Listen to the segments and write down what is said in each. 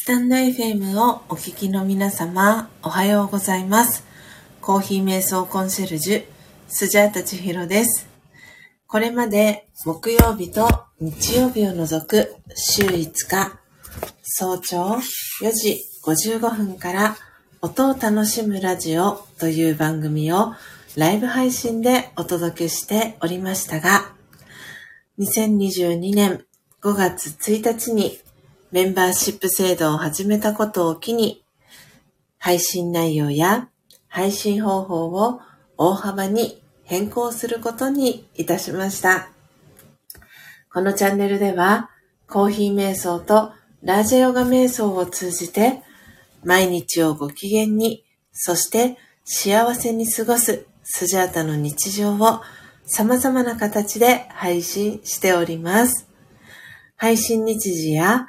「スタンド FM をお聞きの皆様、おはようございます。コーヒー瞑想コンシェルジュ、スジャータチヒロです。これまで木曜日と日曜日を除く週5日、早朝4時55分から音を楽しむラジオという番組をライブ配信でお届けしておりましたが、2022年5月1日にメンバーシップ制度を始めたことを機に、配信内容や配信方法を大幅に変更することにいたしました。このチャンネルでは、コーヒー瞑想とラージャヨガ瞑想を通じて、毎日をご機嫌に、そして幸せに過ごすスジャータの日常を様々な形で配信しております。配信日時や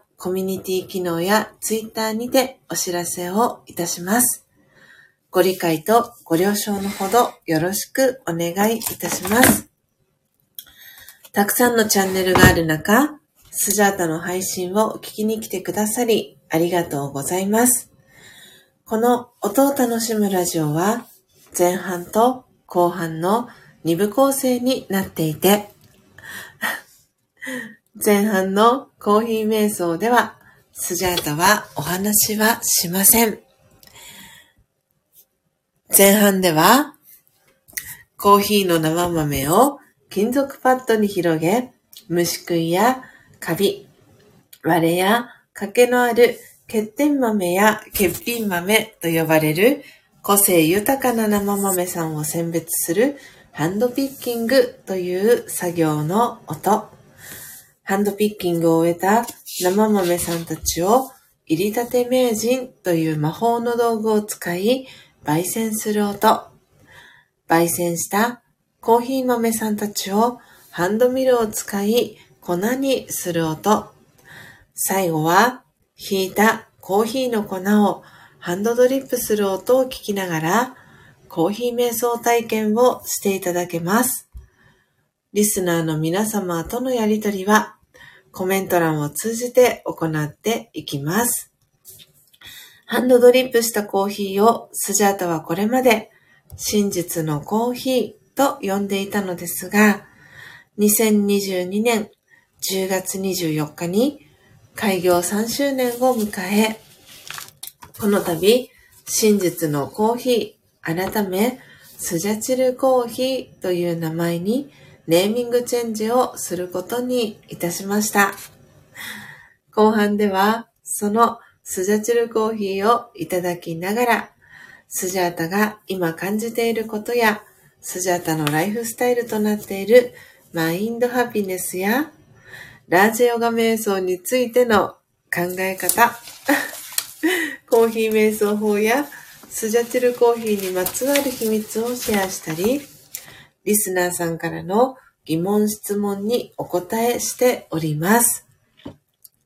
コミュニティ機能やツイッターにてお知らせをいたします。ご理解とご了承のほどよろしくお願いいたします。たくさんのチャンネルがある中、スジャータの配信を聞きに来てくださりありがとうございます。この音を楽しむラジオは前半と後半の2部構成になっていて、前半のコーヒー瞑想では、スジャータはお話はしません。前半では、コーヒーの生豆を金属パッドに広げ、虫食いやカビ、割れや欠けのある欠点豆や欠品豆と呼ばれる個性豊かな生豆さんを選別するハンドピッキングという作業の音。ハンドピッキングを終えた生豆さんたちを入りたて名人という魔法の道具を使い焙煎する音。焙煎したコーヒー豆さんたちをハンドミルを使い粉にする音。最後は引いたコーヒーの粉をハンドドリップする音を聞きながらコーヒー瞑想体験をしていただけます。リスナーの皆様とのやりとりはコメント欄を通じて行っていきます。ハンドドリップしたコーヒーをスジャータはこれまで真実のコーヒーと呼んでいたのですが、2022年10月24日に開業3周年を迎え、この度、真実のコーヒー、改め、スジャチルコーヒーという名前にネーミングチェンジをすることにいたしました。後半では、そのスジャチルコーヒーをいただきながら、スジャータが今感じていることや、スジャータのライフスタイルとなっているマインドハピネスや、ラージヨガ瞑想についての考え方、コーヒー瞑想法やスジャチルコーヒーにまつわる秘密をシェアしたり、リスナーさんからの疑問質問にお答えしております。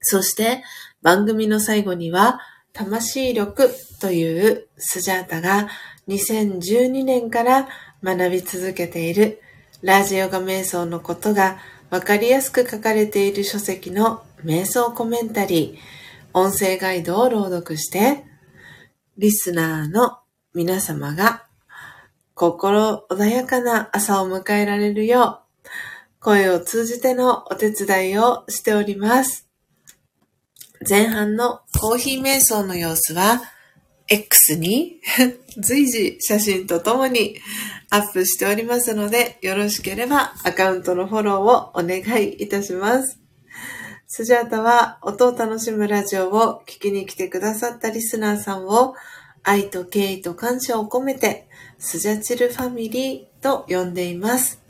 そして番組の最後には、魂力というスジャータが2012年から学び続けているラジヨガ瞑想のことがわかりやすく書かれている書籍の瞑想コメンタリー、音声ガイドを朗読して、リスナーの皆様が心穏やかな朝を迎えられるよう、声を通じてのお手伝いをしております。前半のコーヒー瞑想の様子は、X に 随時写真とともにアップしておりますので、よろしければアカウントのフォローをお願いいたします。スジャータは音を楽しむラジオを聞きに来てくださったリスナーさんを愛と敬意と感謝を込めてスジャチルファミリーと呼んでいます。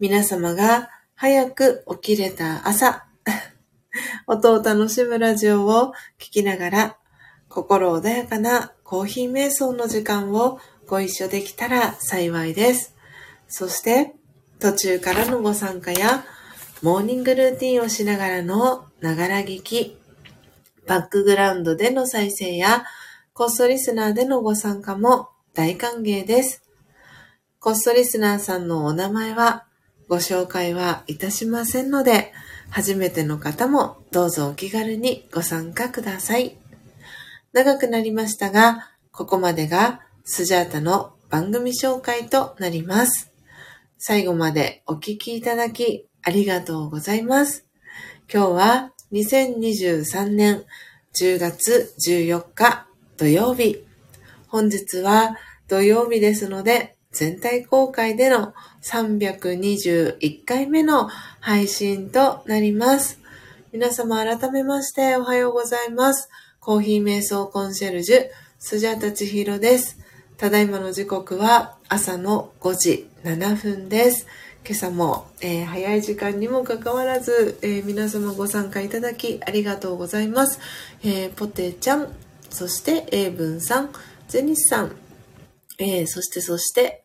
皆様が早く起きれた朝、音を楽しむラジオを聞きながら心穏やかなコーヒー瞑想の時間をご一緒できたら幸いです。そして、途中からのご参加や、モーニングルーティンをしながらのながら聞き、バックグラウンドでの再生や、コストリスナーでのご参加も大歓迎です。コストリスナーさんのお名前はご紹介はいたしませんので、初めての方もどうぞお気軽にご参加ください。長くなりましたが、ここまでがスジャータの番組紹介となります。最後までお聞きいただきありがとうございます。今日は2023年10月14日土曜日。本日は土曜日ですので、全体公開での321回目の配信となります。皆様改めましておはようございます。コーヒー瞑想コンシェルジュ、スジャタチヒロです。ただいまの時刻は朝の5時7分です。今朝も、えー、早い時間にもかかわらず、えー、皆様ご参加いただきありがとうございます。えー、ポテちゃん、そして英文さん、ゼニスさん、えそしてそして、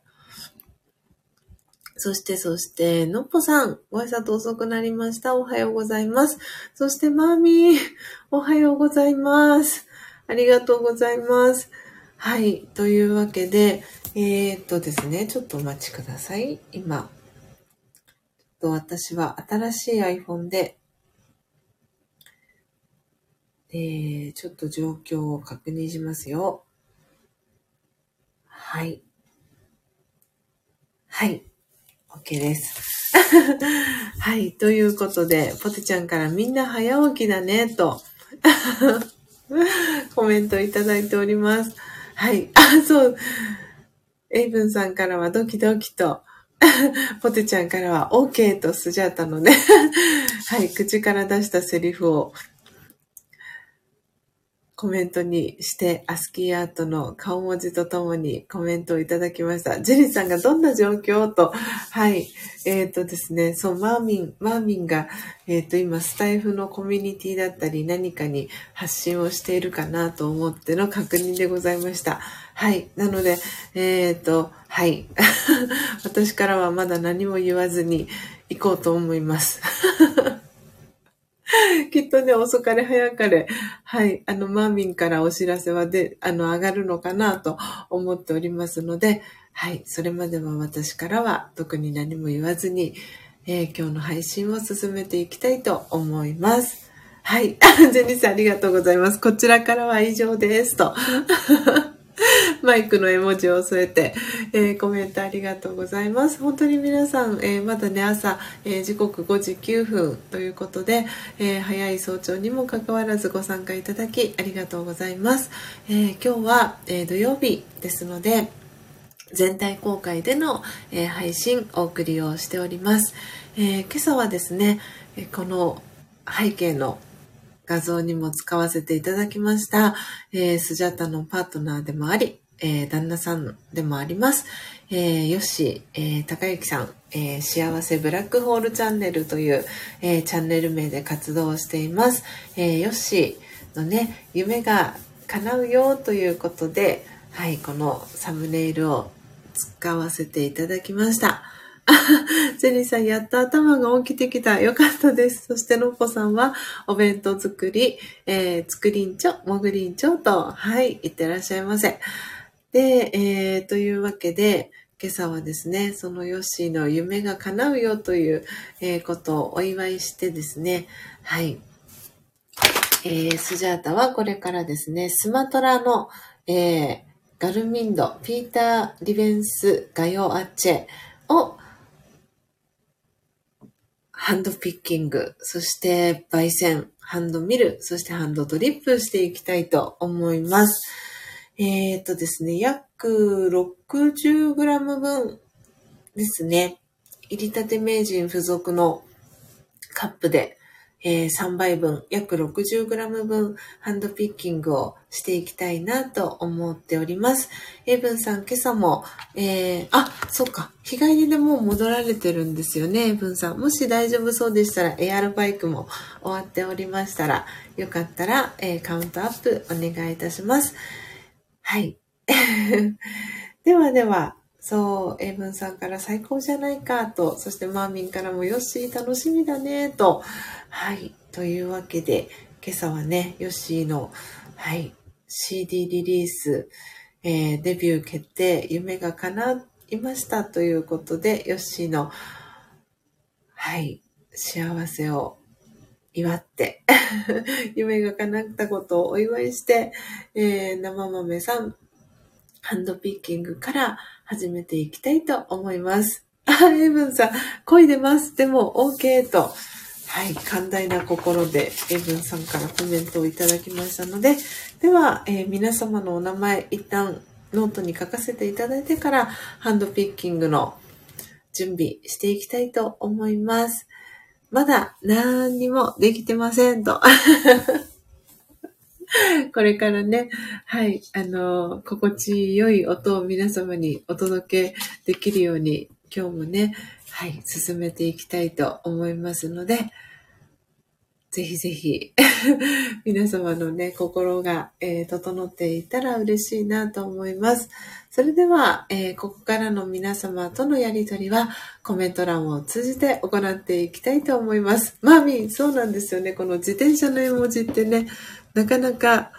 そして、そして、のっぽさん、ご挨拶遅くなりました。おはようございます。そして、マーミー、おはようございます。ありがとうございます。はい。というわけで、えー、っとですね、ちょっとお待ちください。今、と私は新しい iPhone で、えー、ちょっと状況を確認しますよ。はい。はい。OK です。はい。ということで、ポテちゃんからみんな早起きだね、と コメントいただいております。はい。あ、そう。エイブンさんからはドキドキと、ポテちゃんからは OK とスジャータのねはい、口から出したセリフをコメントにして、アスキーアートの顔文字とともにコメントをいただきました。ジェリーさんがどんな状況と、はい。えっ、ー、とですね、そう、マーミン、マーミンが、えっ、ー、と、今、スタイフのコミュニティだったり、何かに発信をしているかなと思っての確認でございました。はい。なので、えっ、ー、と、はい。私からはまだ何も言わずに行こうと思います。きっとね、遅かれ早かれ、はい、あの、マーミンからお知らせはで、あの、上がるのかなと思っておりますので、はい、それまでは私からは特に何も言わずに、えー、今日の配信を進めていきたいと思います。はい。ジェニーさんありがとうございます。こちらからは以上です。と。マイクの絵文字を添えて、えー、コメントありがとうございます。本当に皆さん、えー、まだね、朝、えー、時刻5時9分ということで、え早い早朝にもかかわらずご参加いただきありがとうございます。え今日は、え土曜日ですので、全体公開での、え配信お送りをしております。え今朝はですね、この背景の画像にも使わせていただきました、えー、スジャタのパートナーでもあり、えー、旦那さんでもあります、えー、ヨッシー、えー、高幸さん、えー、幸せブラックホールチャンネルという、え、チャンネル名で活動しています。えー、ヨッシーのね、夢が叶うよということで、はい、このサムネイルを使わせていただきました。ジェニーさん、やっと頭が起きてきた。よかったです。そして、のっぽさんは、お弁当作り、えー、作りんちょ、もぐりんちょと、はい、いってらっしゃいませ。で、えー、というわけで、今朝はですね、そのヨッシーの夢が叶うよという、えー、ことをお祝いしてですね、はい。えー、スジャータはこれからですね、スマトラの、えー、ガルミンド、ピーター・リベンス・ガヨ・アッチェを、ハンドピッキング、そして焙煎、ハンドミル、そしてハンドドリップしていきたいと思います。えっ、ー、とですね、約 60g 分ですね。入りたて名人付属のカップで、えー、3倍分、約 60g 分ハンドピッキングをしていきたいなと思っております。エイブンさん、今朝も、えー、あ、そっか、日帰りでもう戻られてるんですよね、エイブンさん。もし大丈夫そうでしたら、エアロバイクも終わっておりましたら、よかったら、えー、カウントアップお願いいたします。はい。ではでは、そう、英文さんから最高じゃないかと、そしてマーミンからもヨッシー楽しみだねと、はい、というわけで、今朝はね、ヨッシーの、はい、CD リリース、えー、デビュー決定、夢が叶いましたということで、ヨッシーの、はい、幸せを祝って 夢が叶ったことをお祝いして、えー、生豆さん、ハンドピッキングから始めていきたいと思います。あ、エブンさん、恋出ます。でも OK と。はい、寛大な心でエブンさんからコメントをいただきましたので、では、えー、皆様のお名前一旦ノートに書かせていただいてからハンドピッキングの準備していきたいと思います。まだ何にもできてませんと。これからね、はい、あの、心地よい音を皆様にお届けできるように、今日もね、はい、進めていきたいと思いますので、ぜひぜひ 皆様のね、心が、えー、整っていたら嬉しいなと思います。それでは、えー、ここからの皆様とのやりとりはコメント欄を通じて行っていきたいと思います。マーミン、そうなんですよね。この自転車の絵文字ってね、なかなか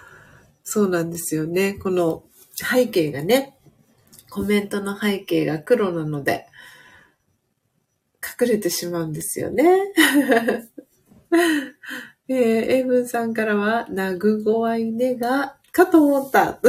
そうなんですよね。この背景がね、コメントの背景が黒なので、隠れてしまうんですよね。えー、エイブンさんからは、ナグゴワイネが、かと思った。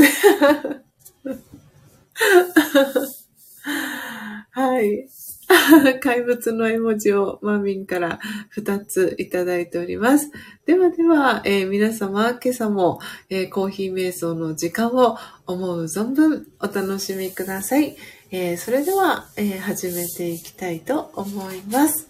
はい。怪物の絵文字をマミンから2ついただいております。ではでは、えー、皆様、今朝も、えー、コーヒー瞑想の時間を思う存分お楽しみください。えー、それでは、え始めていきたいと思います。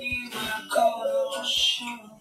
Leave my coat the shoes.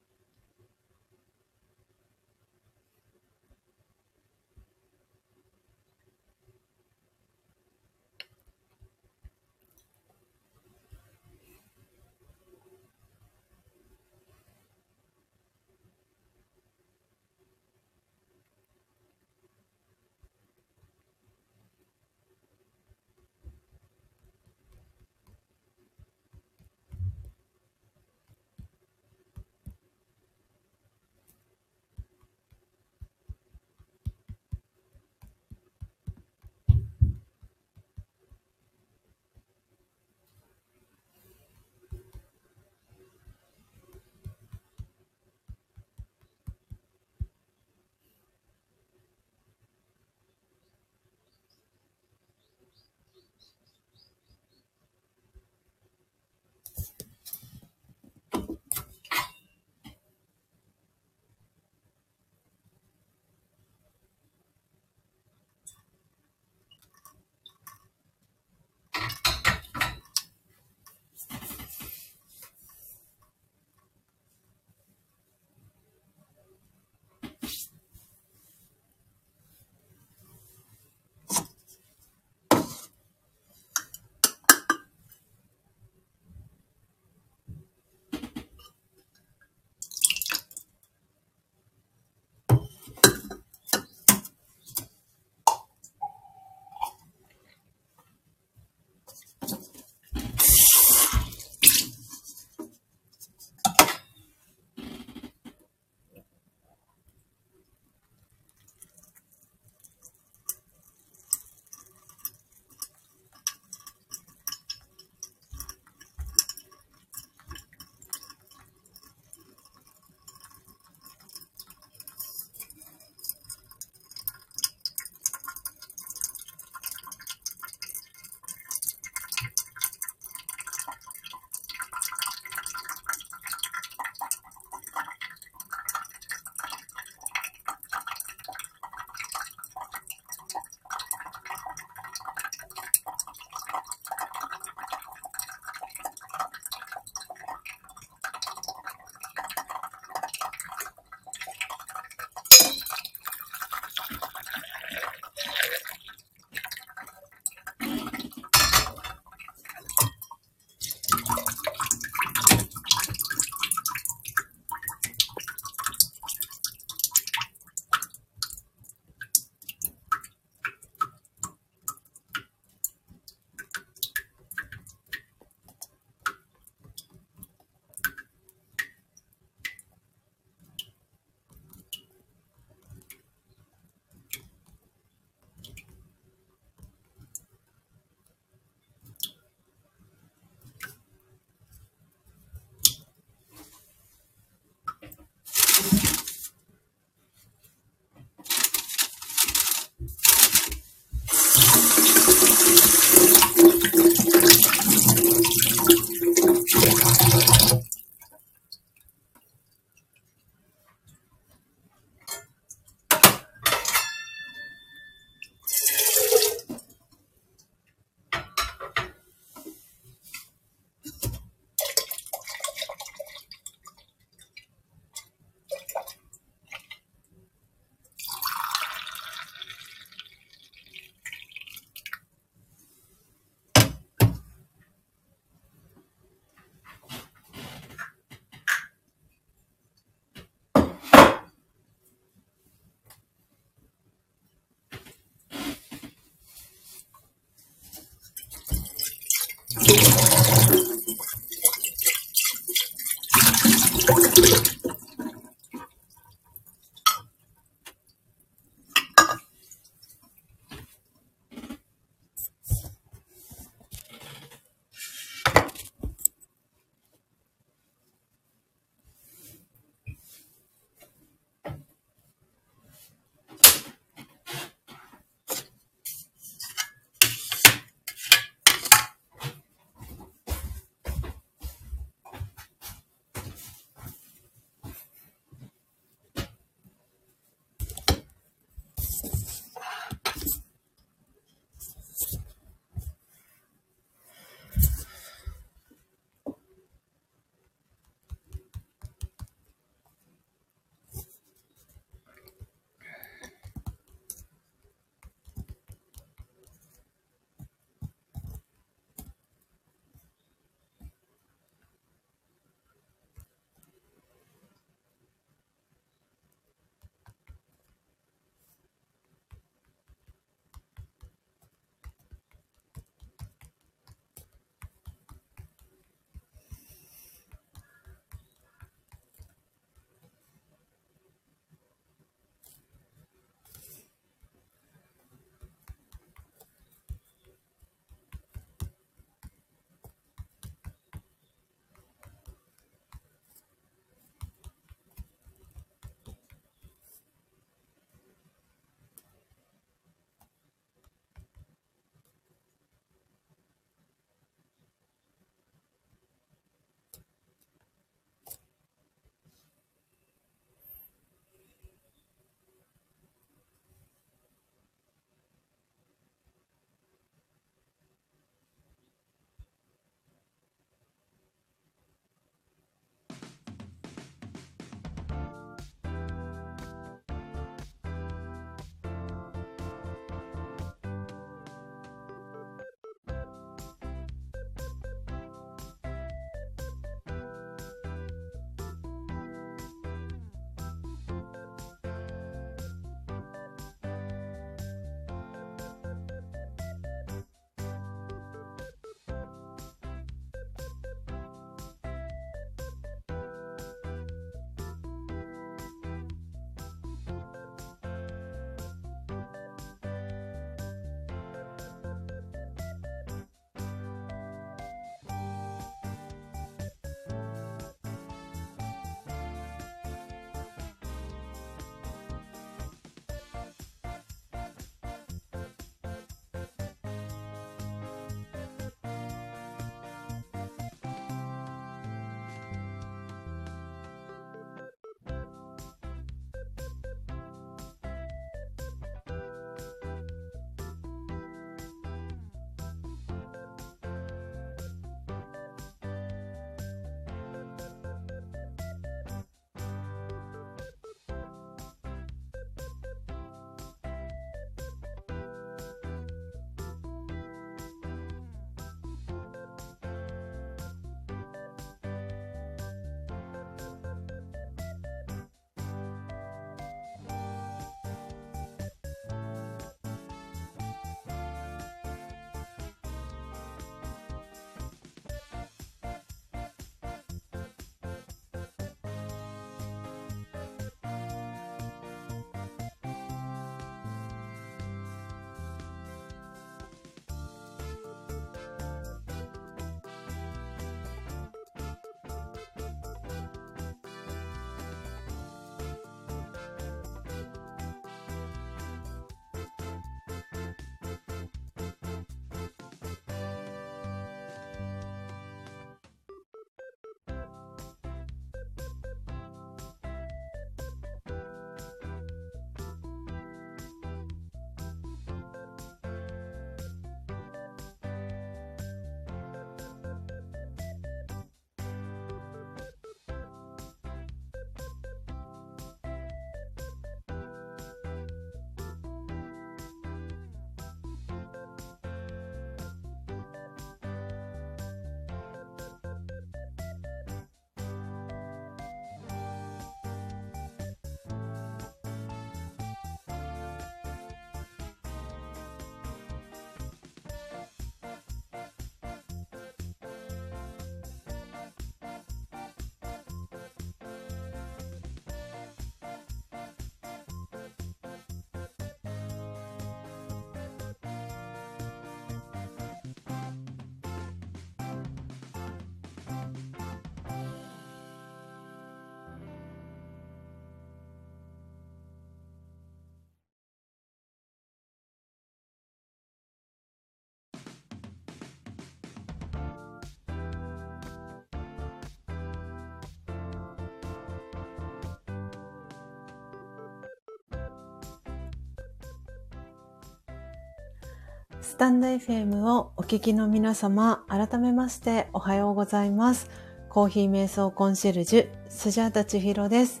スタンド FM をお聞きの皆様、改めましておはようございます。コーヒー瞑想コンシェルジュ、スジャータチヒロです。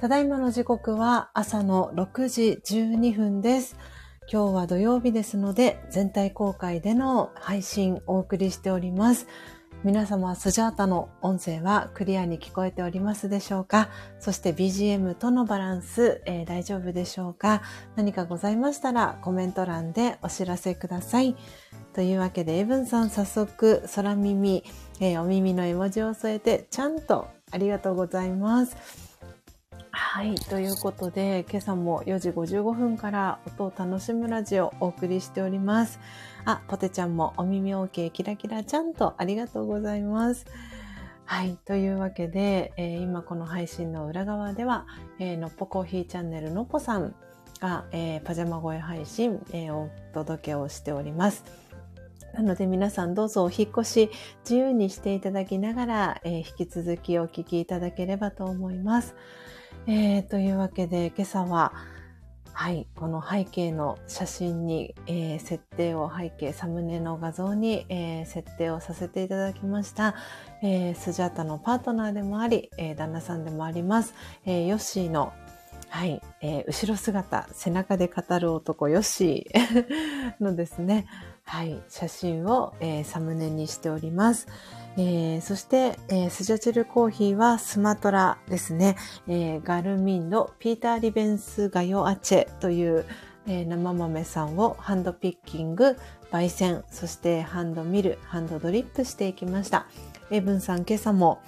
ただいまの時刻は朝の6時12分です。今日は土曜日ですので、全体公開での配信お送りしております。皆様、スジャータの音声はクリアに聞こえておりますでしょうか？そして BGM とのバランス、えー、大丈夫でしょうか？何かございましたらコメント欄でお知らせください。というわけで、エブンさん早速、空耳、えー、お耳の絵文字を添えて、ちゃんとありがとうございます。はい。ということで、今朝も4時55分から音を楽しむラジオをお送りしております。あ、ポテちゃんもお耳 OK キラキラちゃんとありがとうございます。はい。というわけで、えー、今この配信の裏側では、えー、のっぽコーヒーチャンネルのっぽさんが、えー、パジャマ声配信、え、お届けをしております。なので皆さんどうぞお引越し自由にしていただきながら、え、引き続きお聞きいただければと思います。えー、というわけで今朝は、はい、この背景の写真に、えー、設定を背景、サムネの画像に、えー、設定をさせていただきました、えー、スジャータのパートナーでもあり、えー、旦那さんでもあります、えー、ヨッシーのはい、えー、後ろ姿、背中で語る男ヨッシー のですね、はい、写真を、えー、サムネにしております。えー、そして、えー、スジャチルコーヒーはスマトラですね。えー、ガルミンのピーター・リベンス・ガヨアチェという、え、生豆さんをハンドピッキング、焙煎、そしてハンドミル、ハンドドリップしていきました。エブンさん今朝も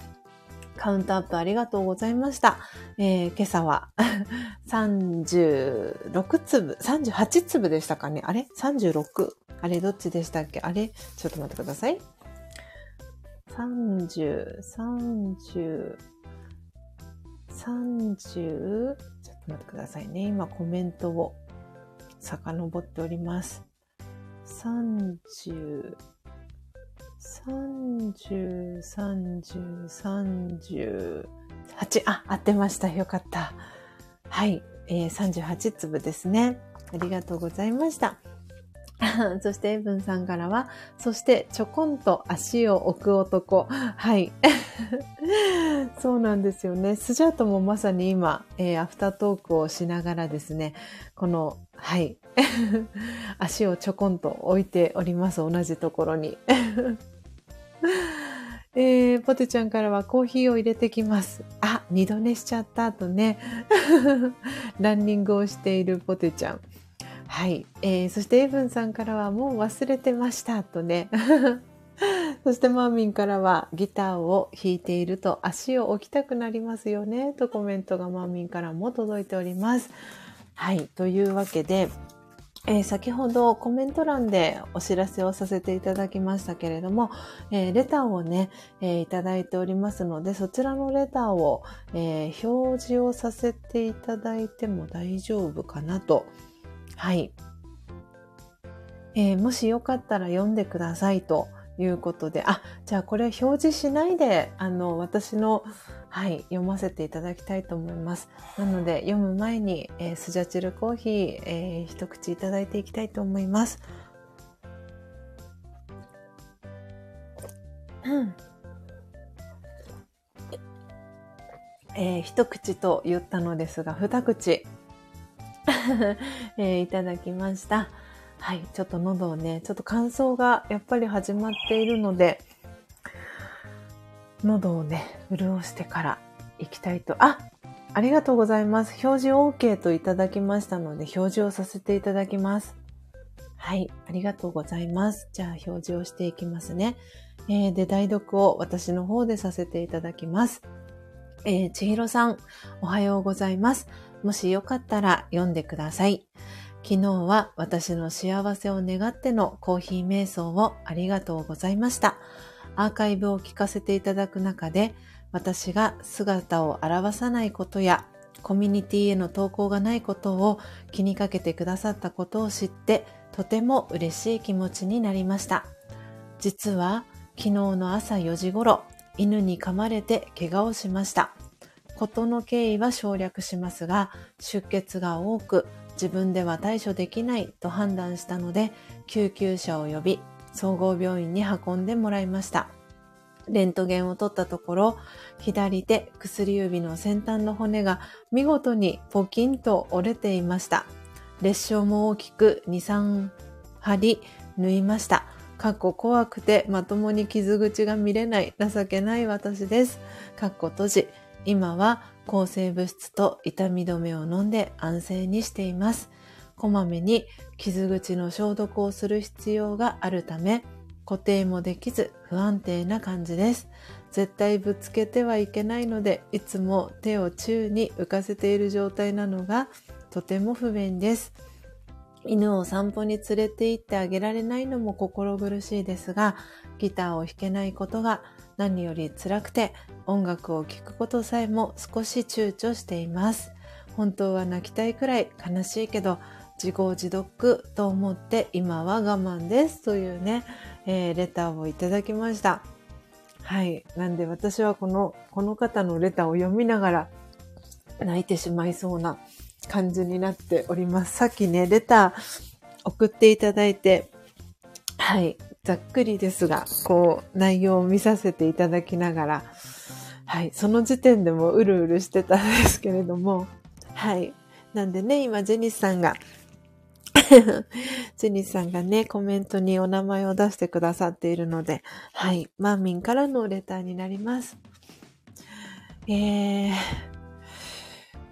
カウントアップありがとうございました。えー、今朝は 36粒、38粒でしたかね？あれ ?36。あれ？どっちでしたっけ？あれ？ちょっと待ってください。30、30、30、ちょっと待ってくださいね。今コメントを遡っております。30、30、30、38。あ、合ってました。よかった。はい。えー、38粒ですね。ありがとうございました。そして、エブンさんからは、そして、ちょこんと足を置く男。はい。そうなんですよね。スジャートもまさに今、えー、アフタートークをしながらですね、この、はい。足をちょこんと置いております。同じところに。えー、ポテちゃんからはコーヒーを入れてきます。あ、二度寝しちゃった後ね。ランニングをしているポテちゃん。はい。えー、そしてエブンさんからはもう忘れてましたとね。そしてマーミンからはギターを弾いていると足を置きたくなりますよねとコメントがマーミンからも届いております。はい。というわけで、えー、先ほどコメント欄でお知らせをさせていただきましたけれども、えー、レターをね、えー、いただいておりますので、そちらのレターを、え表示をさせていただいても大丈夫かなとはい。えー、もしよかったら読んでくださいということで、あ、じゃあこれ表示しないで、あの、私の、はい、読ませていただきたいと思います。なので、読む前に、えー、スジャチルコーヒー、えー、一口いただいていきたいと思います。うん。えー、一口と言ったのですが、二口 え、いただきました。はい、ちょっと喉をね、ちょっと乾燥がやっぱり始まっているので、喉をね、潤してから行きたいと。あありがとうございます。表示 OK といただきましたので、表示をさせていただきます。はい、ありがとうございます。じゃあ表示をしていきますね。えー、で、代読を私の方でさせていただきます。えー、ちひろさん、おはようございます。もしよかったら読んでください。昨日は私の幸せを願ってのコーヒー瞑想をありがとうございました。アーカイブを聞かせていただく中で、私が姿を表さないことや、コミュニティへの投稿がないことを気にかけてくださったことを知って、とても嬉しい気持ちになりました。実は、昨日の朝4時頃、犬に噛まれて怪我をしました。事の経緯は省略しますが、出血が多く、自分では対処できないと判断したので、救急車を呼び、総合病院に運んでもらいました。レントゲンを取ったところ、左手薬指の先端の骨が見事にポキンと折れていました。裂傷も大きく2、3針縫いました。かっこ怖くてまともに傷口が見れない情けない私です。かっこ閉じ。今は抗生物質と痛み止めを飲んで安静にしています。こまめに傷口の消毒をする必要があるため、固定もできず不安定な感じです。絶対ぶつけてはいけないので、いつも手を宙に浮かせている状態なのがとても不便です。犬を散歩に連れて行ってあげられないのも心苦しいですが、ギターを弾けないことが何より辛くて、音楽を聴くことさえも少し躊躇しています。本当は泣きたいくらい悲しいけど、自業自得と思って今は我慢ですというね、えー、レターをいただきました。はい。なんで私はこの、この方のレターを読みながら泣いてしまいそうな感じになっております。さっきね、レター送っていただいて、はい。ざっくりですが、こう、内容を見させていただきながら、はい。その時点でもうるうるしてたんですけれども、はい。なんでね、今、ジェニスさんが ジェニスさんがね、コメントにお名前を出してくださっているので、はい、マーミンからのレターになります。えー、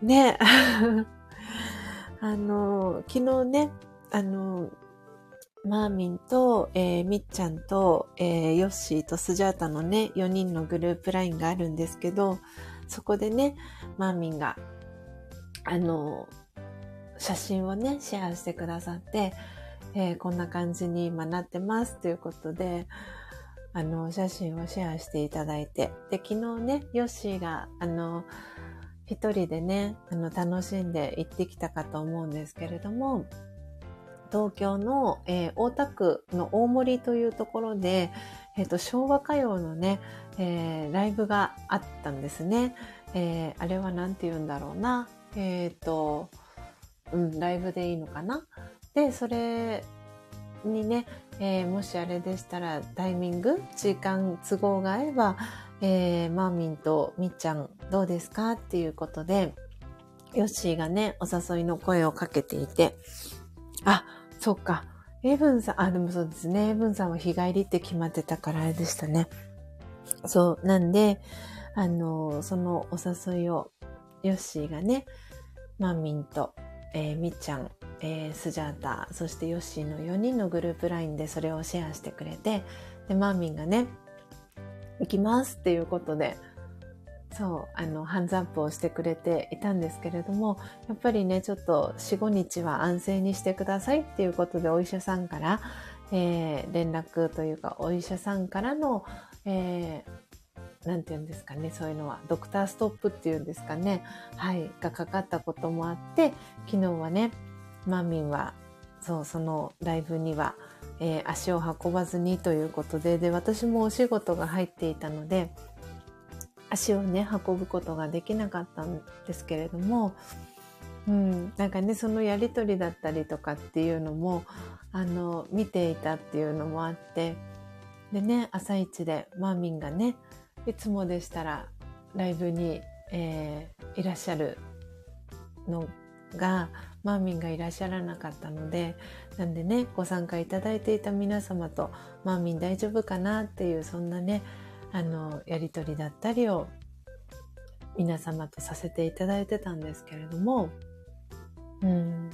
ね、あの、昨日ね、あの、マーミンと、えー、みっちゃんと、えー、ヨッシーとスジャータのね、4人のグループラインがあるんですけど、そこでね、マーミンが、あの、写真をね、シェアしてくださって、えー、こんな感じに今なってますということで、あの、写真をシェアしていただいて、で、昨日ね、ヨッシーが、あの、一人でね、あの、楽しんで行ってきたかと思うんですけれども、東京の、えー、大田区の大森というところで、え、ー、と、昭和歌謡のね、えー、ライブがあったんですね。えー、あれは何て言うんだろうな。えっ、と、うん、ライブでいいのかな。で、それにね、えー、もしあれでしたらタイミング、時間、都合が合えば、えー、マーミンとみっちゃんどうですか？っていうことで、ヨッシーがね、お誘いの声をかけていて、あ、そっか。エブンさん、あ、でもそうですね。エブンさんは日帰りって決まってたからあれでしたね。そう、なんで、あの、そのお誘いを、ヨッシーがね、マーミンとえー、みっちゃん、えー、スジャータ、そしてヨッシーの4人のグループ LINE でそれをシェアしてくれて、で、マーミンがね、行きますっていうことで、そう、あの、ハンズアップをしてくれていたんですけれども、やっぱりね、ちょっと4、5日は安静にしてくださいっていうことで、お医者さんから、えー、連絡というか、お医者さんからの、えー、なんて言うんですかね、そういうのは、ドクターストップっていうんですかね、はい、がかかったこともあって、昨日はね、マミンは、そう、そのライブには、えー、足を運ばずにということで、で、私もお仕事が入っていたので、足をね、運ぶことができなかったんですけれども、うん、なんかね、そのやりとりだったりとかっていうのも、あの、見ていたっていうのもあって、でね、朝一でマーミンがね、いつもでしたらライブに、えー、いらっしゃるのがマーミンがいらっしゃらなかったのでなんでねご参加いただいていた皆様とマーミン大丈夫かなっていうそんなねあのやり取りだったりを皆様とさせていただいてたんですけれども。うん。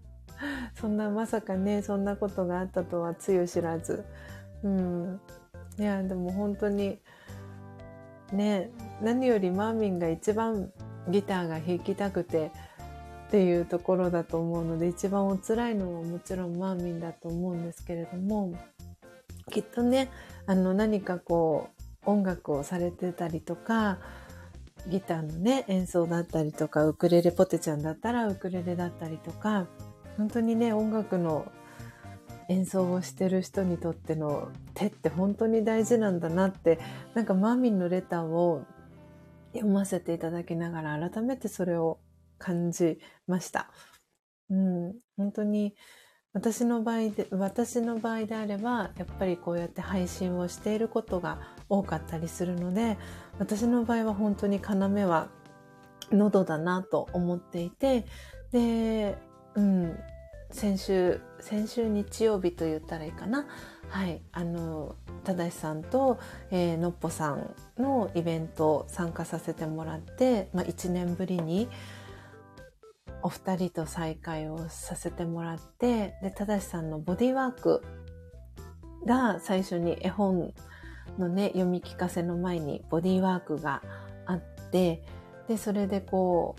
そんなまさかねそんなことがあったとはつゆ知らず。うん。いやでも本当にね何よりマーミンが一番ギターが弾きたくてっていうところだと思うので一番お辛いのはもちろんマーミンだと思うんですけれどもきっとねあの何かこう音楽をされてたりとかギターのね演奏だったりとかウクレレポテちゃんだったらウクレレだったりとか本当にね音楽の演奏をしてる人にとっての手って本当に大事なんだなってなんかマーミンのレターを読ませていただきながら改めてそれを感じました。うん、本当に私の場合で、私の場合であれば、やっぱりこうやって配信をしていることが多かったりするので、私の場合は本当に要は喉だなと思っていて、で、うん、先週、先週日曜日と言ったらいいかな。はい、あの、ただしさんと、えー、のっぽさんのイベント参加させてもらって、まあ、1年ぶりにお二人と再会をさせてもらって、で、ただしさんのボディワークが最初に絵本のね、読み聞かせの前にボディーワークがあって、で、それでこ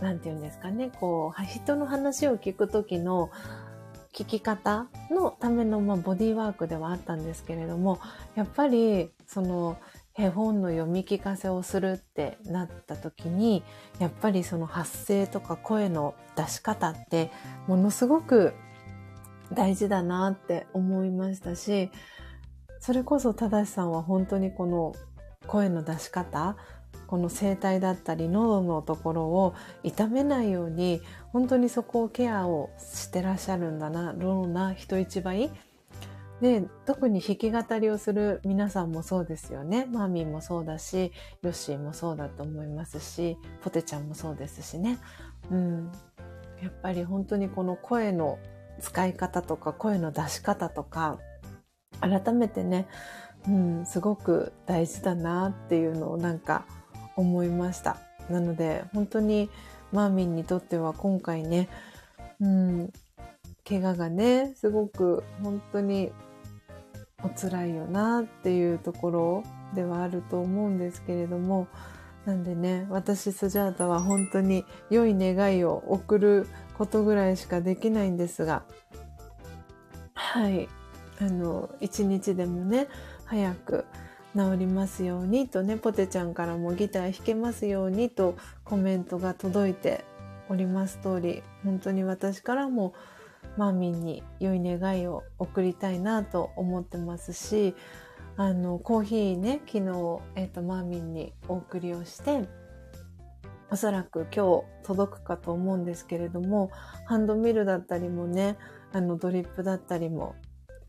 う、なんて言うんですかね、こう、人の話を聞くときの聞き方のための、まあ、ボディーワークではあったんですけれども、やっぱり、その、絵本の読み聞かせをするってなった時に、やっぱりその発声とか声の出し方ってものすごく大事だなって思いましたし、それこそ正さんは本当にこの声の出し方、この声帯だったり喉のところを痛めないように本当にそこをケアをしてらっしゃるんだなろうな人一倍で、特に弾き語りをする皆さんもそうですよね。マーミーもそうだし、ヨッシーもそうだと思いますし、ポテちゃんもそうですしね。うん。やっぱり本当にこの声の使い方とか声の出し方とか、改めてね、うん、すごく大事だなっていうのをなんか思いました。なので、本当にマーミンにとっては今回ね、うん、怪我がね、すごく本当にお辛いよなっていうところではあると思うんですけれども、なんでね、私スジャータは本当に良い願いを送ることぐらいしかできないんですが、はい、あの、一日でもね、早く治りますようにとね、ポテちゃんからもギター弾けますようにとコメントが届いております通り、本当に私からもマーミンに良い願いを送りたいなと思ってますし、あの、コーヒーね、昨日、え、ー、と、マーミンにお送りをして、おそらく今日届くかと思うんですけれども、ハンドミルだったりもね、あの、ドリップだったりも、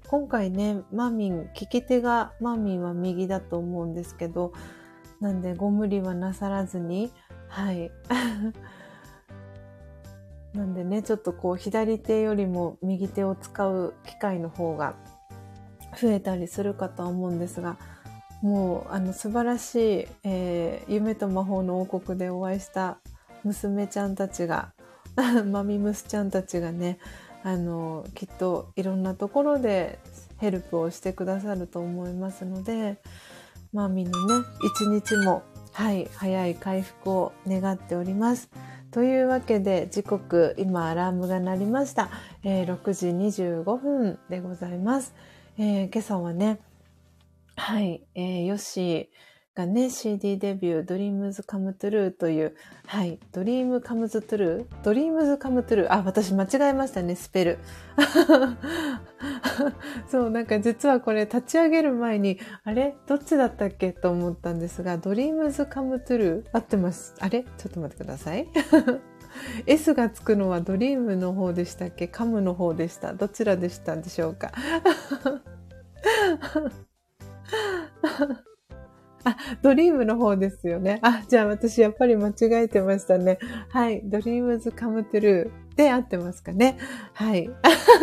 今回ね、マミン、利き手がマミンは右だと思うんですけど、なんでご無理はなさらずに、はい。なんでね、ちょっとこう左手よりも右手を使う機会の方が増えたりするかとは思うんですが、もうあの素晴らしい、えー、夢と魔法の王国でお会いした娘ちゃんたちが、マミムスちゃんたちがね、あの、きっといろんなところでヘルプをしてくださると思いますので、マミのね、一日も、はい、早い回復を願っております。というわけで時刻今アラームが鳴りました、えー、6時25分でございます、えー、今朝はねはい、えー、ヨッシーがね、CD デビュー、Dreams Come True という、はい、Dream Comes True? Dreams Come True? あ、私間違えましたね、スペル。そう、なんか実はこれ立ち上げる前に、あれ？どっちだったっけ？と思ったんですが、Dreams Come True? 合ってます？あれ？ちょっと待ってください。S がつくのはドリームの方でしたっけ？カムの方でしたどちらでしたでしょうか？あ、ドリームの方ですよね。あ、じゃあ私やっぱり間違えてましたね。はい。 Dreams Come True で合ってますかね。はい。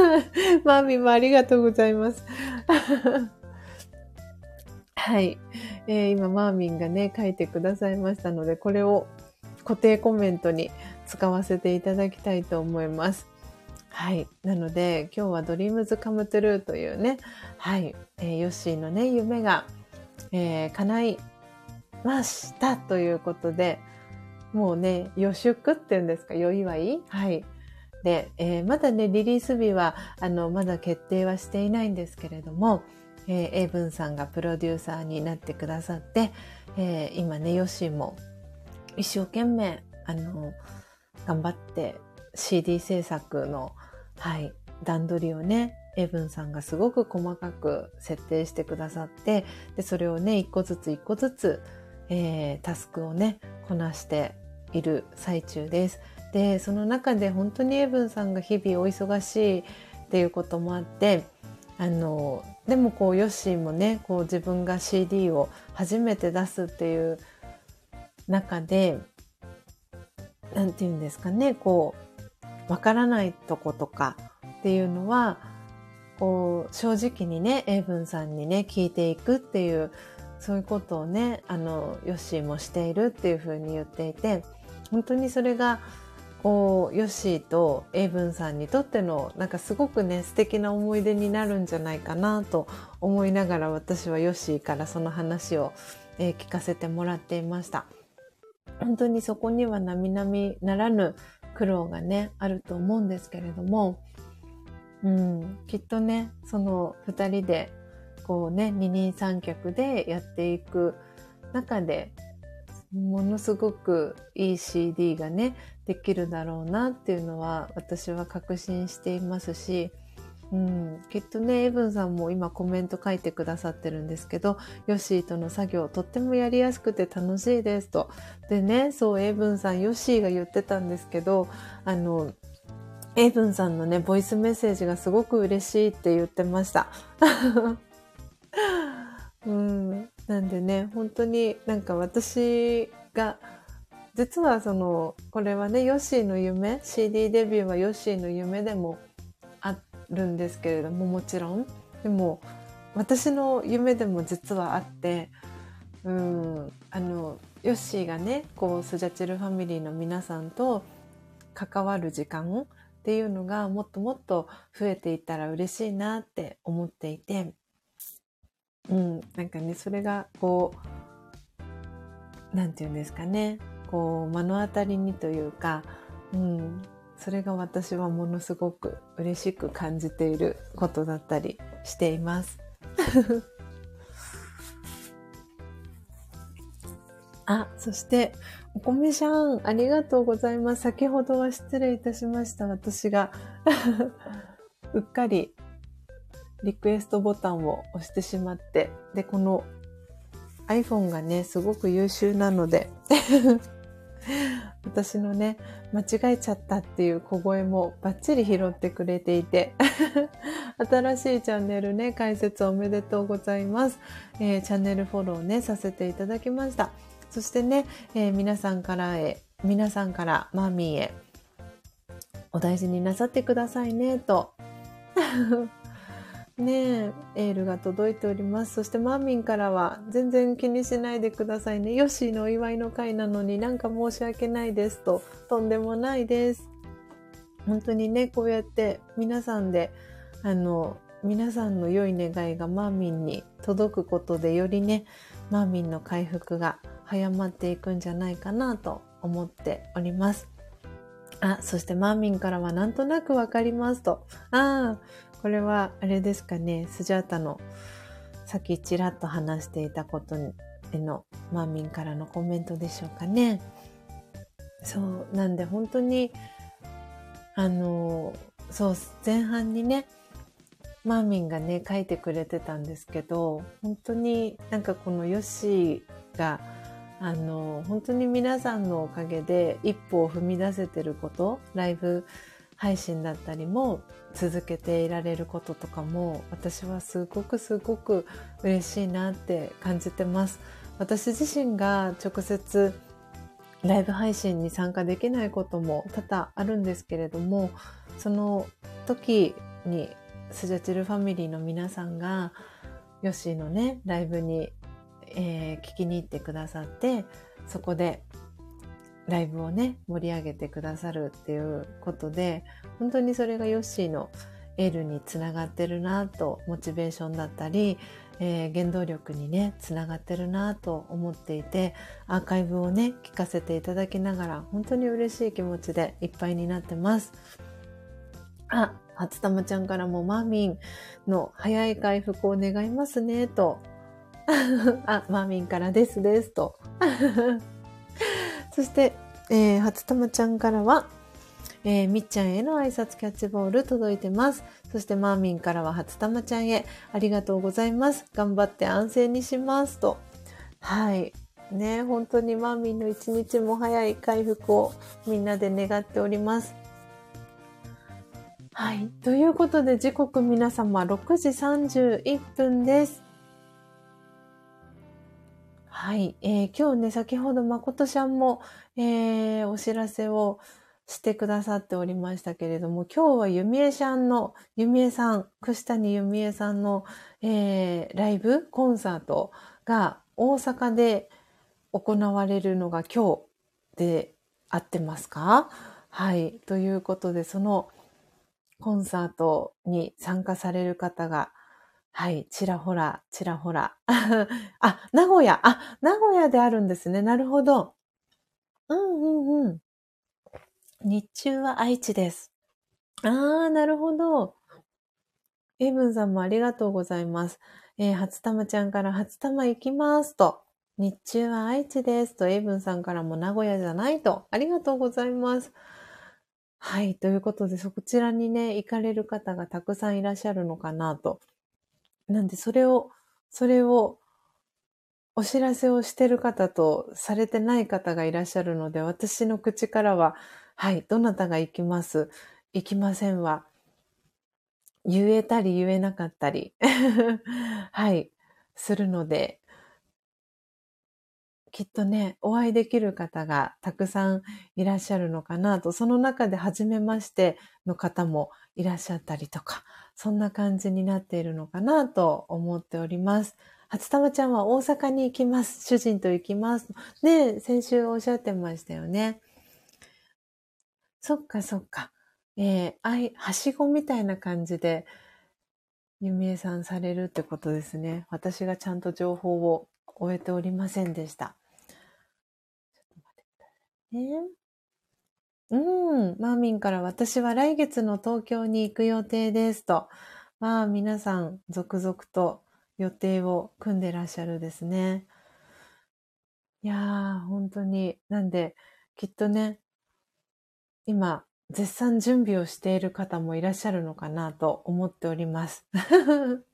マーミーもありがとうございます。はい、えー、今、マーミンがね、書いてくださいましたので、これを固定コメントに使わせていただきたいと思います。はい。なので、今日は Dreams Come True というね、はい、えー、ヨッシーのね、夢がえー、叶いましたということで、もうね、予祝っていうんですか、良いはい？はい。で、えー、まだね、リリース日は、あの、まだ決定はしていないんですけれども、えー、エイブンさんがプロデューサーになってくださって、えー、今ね、ヨシも一生懸命、あの、頑張って CD 制作の、はい、段取りをね、エブンさんがすごく細かく設定してくださって、で、それをね、一個ずつ一個ずつえー、タスクをね、こなしている最中です。で、その中で本当にエブンさんが日々お忙しいっていうこともあって、あの、でもこう、ヨッシーもね、こう自分が CD を初めて出すっていう中で、なんて言うんですかね、こう、わからないとことかっていうのは、こう、正直にね、エイブンさんにね、聞いていくっていう、そういうことをね、あの、ヨッシーもしているっていうふうに言っていて、本当にそれが、こう、ヨッシーとエイブンさんにとっての、なんかすごくね、素敵な思い出になるんじゃないかなと思いながら私はヨッシーからその話を、えー、聞かせてもらっていました。本当にそこには並々ならぬ苦労がね、あると思うんですけれども、うん、きっとね、その二人で、こうね、二人三脚でやっていく中で、ものすごくいい CD がね、できるだろうなっていうのは私は確信していますし、うん、きっとね、エブンさんも今コメント書いてくださってるんですけど、ヨッシーとの作業とってもやりやすくて楽しいですと。でね、そう、エブンさん、ヨッシーが言ってたんですけど、あの、エイブンさんのね、ボイスメッセージがすごく嬉しいって言ってました。うん、なんでね、本当になんか私が、実はその、これはね、ヨッシーの夢、CD デビューはヨッシーの夢でもあるんですけれども、もちろん。でも、私の夢でも実はあって、うん、あの、ヨッシーがね、こう、スジャチルファミリーの皆さんと関わる時間っていうのがもっともっと増えていったら嬉しいなって思っていて、うん、なんかね、それがこう、なんて言うんですかね、こう、目の当たりにというか、うん、それが私はものすごく嬉しく感じていることだったりしています。あ、そして、お米さん、ありがとうございます。先ほどは失礼いたしました。私が うっかりリクエストボタンを押してしまって、で、この iPhone がね、すごく優秀なので 私のね、間違えちゃったっていう小声もバッチリ拾ってくれていて 新しいチャンネルね、解説おめでとうございます。えー、チャンネルフォローね、させていただきました。そしてね、えー、皆さんからへ、皆さんからマーミーへ、お大事になさってくださいね、と。ねえ、エールが届いております。そしてマーミンからは、全然気にしないでくださいね。ヨッシーのお祝いの会なのになんか申し訳ないですと、とんでもないです。本当にね、こうやって皆さんで、あの、皆さんの良い願いがマーミンに届くことでよりね、マーミンの回復が早まっていくんじゃないかなと思っております。あ、そしてマーミンからはなんとなくわかりますと。ああ、これはあれですかね、スジャータのさっきちらっと話していたことへのマーミンからのコメントでしょうかね。そう、なんで本当に、あの、そう、前半にね、マーミンがね、書いてくれてたんですけど、本当になんかこのヨッシーが、あの、本当に皆さんのおかげで一歩を踏み出せてること、ライブ配信だったりも続けていられることとかも私はすごくすごく嬉しいなって感じてます。私自身が直接ライブ配信に参加できないことも多々あるんですけれども、その時にスジャチルファミリーの皆さんがヨッシーのね、ライブに、えー、聞きに行ってくださって、そこでライブをね、盛り上げてくださるっていうことで、本当にそれがヨッシーのエールにつながってるなと、モチベーションだったり、えー、原動力にね、つながってるなと思っていて、アーカイブをね、聞かせていただきながら、本当に嬉しい気持ちでいっぱいになってます。あ、初玉ちゃんからもマーミンの早い回復を願いますね、と。あ、マーミンからですですと。そして、えー、初玉ちゃんからは、えー、みっちゃんへの挨拶キャッチボール届いてます。そしてマーミンからは初玉ちゃんへありがとうございます。頑張って安静にします。と。はい。ね、本当にマーミンの一日も早い回復をみんなで願っております。はい。ということで時刻皆様6時31分です。はい。えー、今日ね、先ほど誠ちゃんも、えー、お知らせをしてくださっておりましたけれども、今日はゆみえさんの、ゆみえさん、串谷ゆみえさんの、えー、ライブ、コンサートが大阪で行われるのが今日で合ってますか？はい。ということで、そのコンサートに参加される方が、はい、ちらほら、ちらほら。あ、名古屋。あ、名古屋であるんですね。なるほど。うんうんうん。日中は愛知です。あー、なるほど。エイブンさんもありがとうございます。えー、初玉ちゃんから初玉行きますと。日中は愛知ですと、エイブンさんからも名古屋じゃないと。ありがとうございます。はい。ということで、そちらにね、行かれる方がたくさんいらっしゃるのかなと。なんで、それを、それを、お知らせをしてる方とされてない方がいらっしゃるので、私の口からは、はい、どなたが行きます、行きませんは、言えたり言えなかったり、はい、するので、きっとね、お会いできる方がたくさんいらっしゃるのかなと、その中で初めましての方もいらっしゃったりとか、そんな感じになっているのかなと思っております。初玉ちゃんは大阪に行きます。主人と行きます。ね先週おっしゃってましたよね。そっかそっか。えー、あい、はしごみたいな感じで、ゆみえさんされるってことですね。私がちゃんと情報を終えておりませんでした。ちょっと待ってくださいね。うん、マーミンから私は来月の東京に行く予定ですと。まあ皆さん続々と予定を組んでらっしゃるですね。いやー、本当に。なんで、きっとね、今、絶賛準備をしている方もいらっしゃるのかなと思っております。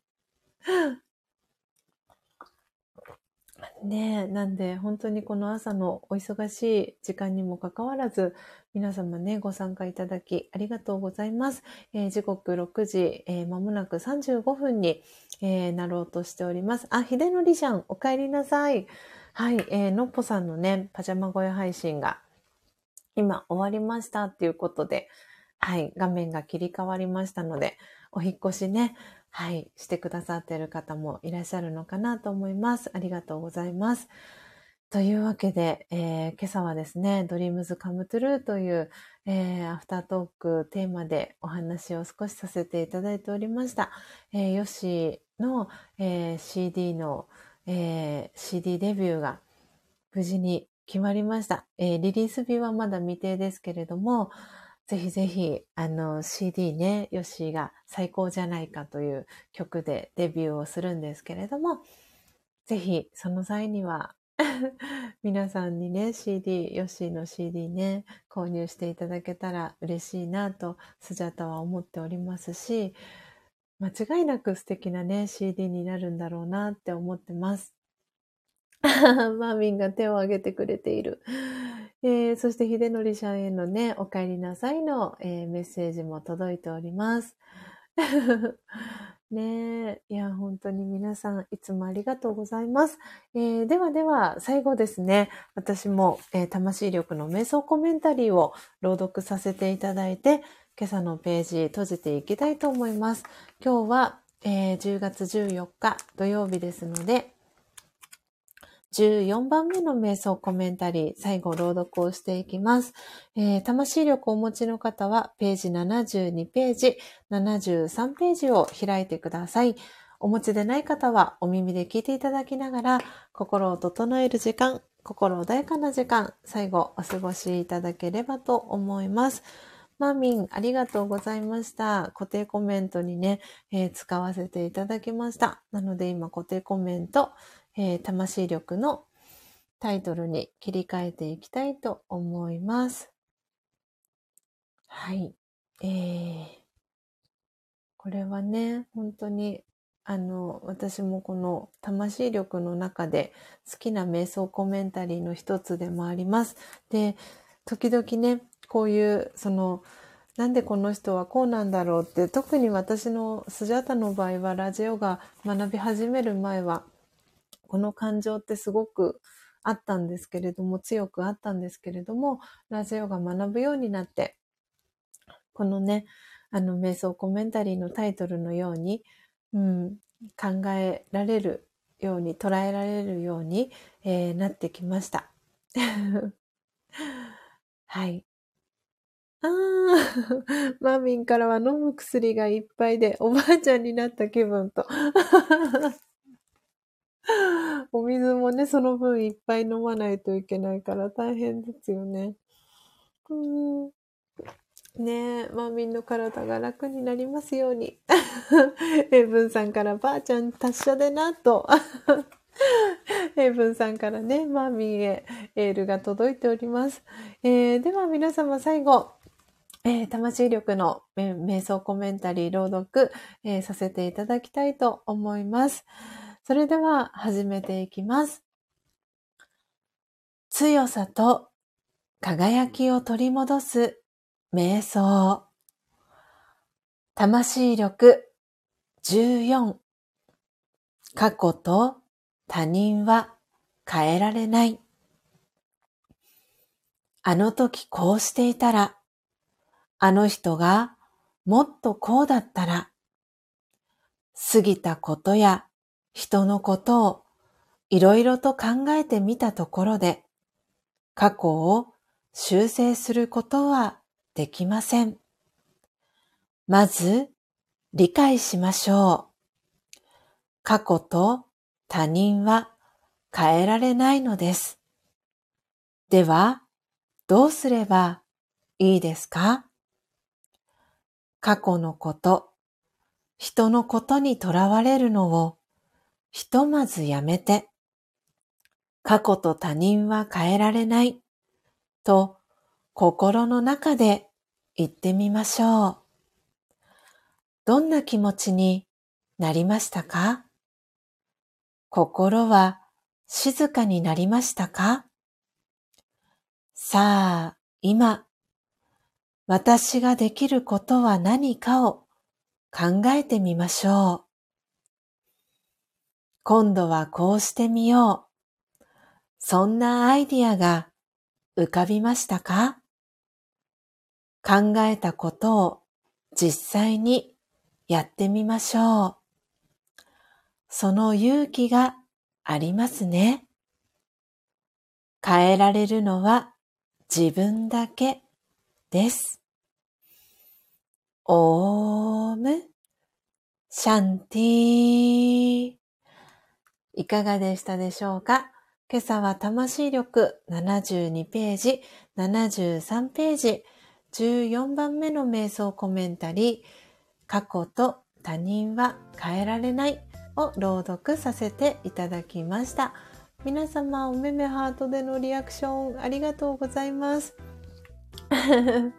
ねえ、なんで本当にこの朝のお忙しい時間にもかかわらず、皆様ね、ご参加いただきありがとうございます。えー、時刻6時、えー、間もなく35分に、えー、なろうとしております。あ、ひでのりちゃん、お帰りなさい。はい、えー、のっぽさんのね、パジャマ声配信が今終わりましたっていうことで、はい、画面が切り替わりましたので、お引越しね、はい、してくださっている方もいらっしゃるのかなと思います。ありがとうございます。というわけで、えー、今朝はですね、Dreams Come True という、えー、アフタートークテーマでお話を少しさせていただいておりました。えー、ヨシの、えー、CD の、えー、CD デビューが無事に決まりました。え、リリース日はまだ未定ですけれども、ぜひぜひ、あの、CD ね、ヨシーが最高じゃないかという曲でデビューをするんですけれども、ぜひ、その際には 皆さんにね、CD、ヨッシーの CD ね、購入していただけたら嬉しいなと、スジャタは思っておりますし、間違いなく素敵なね、CD になるんだろうなって思ってます。マーミンが手を挙げてくれている。えー、そして、秀則さんへのね、お帰りなさいの、えー、メッセージも届いております。ねえ。いや、本当に皆さん、いつもありがとうございます。えー、ではでは、最後ですね、私も、えー、魂力の瞑想コメンタリーを朗読させていただいて、今朝のページ閉じていきたいと思います。今日は、えー、10月14日土曜日ですので、14番目の瞑想コメンタリー、最後朗読をしていきます。えー、魂力をお持ちの方は、ページ72ページ、73ページを開いてください。お持ちでない方は、お耳で聞いていただきながら、心を整える時間、心穏やかな時間、最後お過ごしいただければと思います。マミン、ありがとうございました。固定コメントにね、えー、使わせていただきました。なので今固定コメント、えー、魂力のタイトルに切り替えていきたいと思います。はい。えー、これはね、本当にあの、私もこの魂力の中で好きな瞑想コメンタリーの一つでもあります。で、時々ね、こういう、その、なんでこの人はこうなんだろうって、特に私のスジャタの場合はラジオが学び始める前は、この感情ってすごくあったんですけれども、強くあったんですけれども、ラジオが学ぶようになって、このね、あの、瞑想コメンタリーのタイトルのように、うん、考えられるように、捉えられるように、えー、なってきました。はい。ああ、マミンからは飲む薬がいっぱいでおばあちゃんになった気分と。お水もね、その分いっぱい飲まないといけないから大変ですよね。うんねえ、マミンの体が楽になりますように。エブンさんからばあちゃん達者でな、と。エブンさんからね、マーミンへエールが届いております。えー、では皆様最後、えー、魂力の瞑想コメンタリー朗読、えー、させていただきたいと思います。それでは始めていきます。強さと輝きを取り戻す瞑想。魂力14。過去と他人は変えられない。あの時こうしていたら、あの人がもっとこうだったら、過ぎたことや人のことをいろいろと考えてみたところで、過去を修正することはできません。まず、理解しましょう。過去と他人は変えられないのです。では、どうすればいいですか？過去のこと、人のことにとらわれるのをひとまずやめて、過去と他人は変えられないと心の中で言ってみましょう。どんな気持ちになりましたか？心は静かになりましたか？さあ、今、私ができることは何かを考えてみましょう。今度はこうしてみよう。そんなアイディアが浮かびましたか？考えたことを実際にやってみましょう。その勇気がありますね。変えられるのは自分だけです。オームシャンティー。いかがでしたでしょうか？今朝は魂力72ページ、73ページ、14番目の瞑想コメンタリー、過去と他人は変えられないを朗読させていただきました。皆様、おめめハートでのリアクションありがとうございます。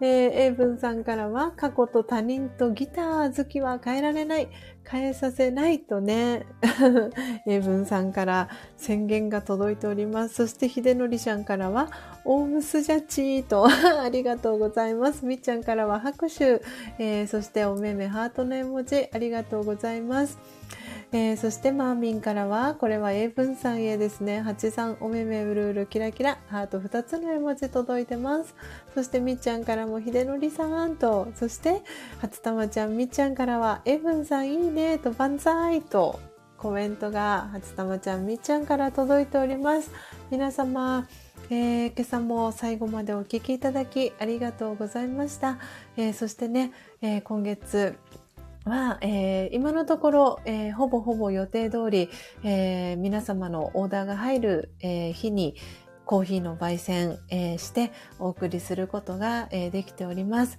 えー、エイブンさんからは、過去と他人とギター好きは変えられない。変えさせないとね、英文さんから宣言が届いております。そして、秀則ちゃんからは、オームスジャチーと ありがとうございます。みっちゃんからは拍手、えー、そしておめめハートの絵文字、ありがとうございます。えー、そしてマーミンからは、これは英文さんへですね、83おめめうるうるキラキラ、ハート2つの絵文字届いてます。そしてみっちゃんからも、ひでのりさんと、そして、初玉ちゃんみっちゃんからは、エブンさんいいねと、万歳と、コメントが、初玉ちゃんみっちゃんから届いております。皆様、えー、今朝も最後までお聴きいただきありがとうございました。えー、そしてね、え、今月、は、えー、今のところ、えー、ほぼほぼ予定通り、えー、皆様のオーダーが入る、え日にコーヒーの焙煎、えしてお送りすることが、えできております。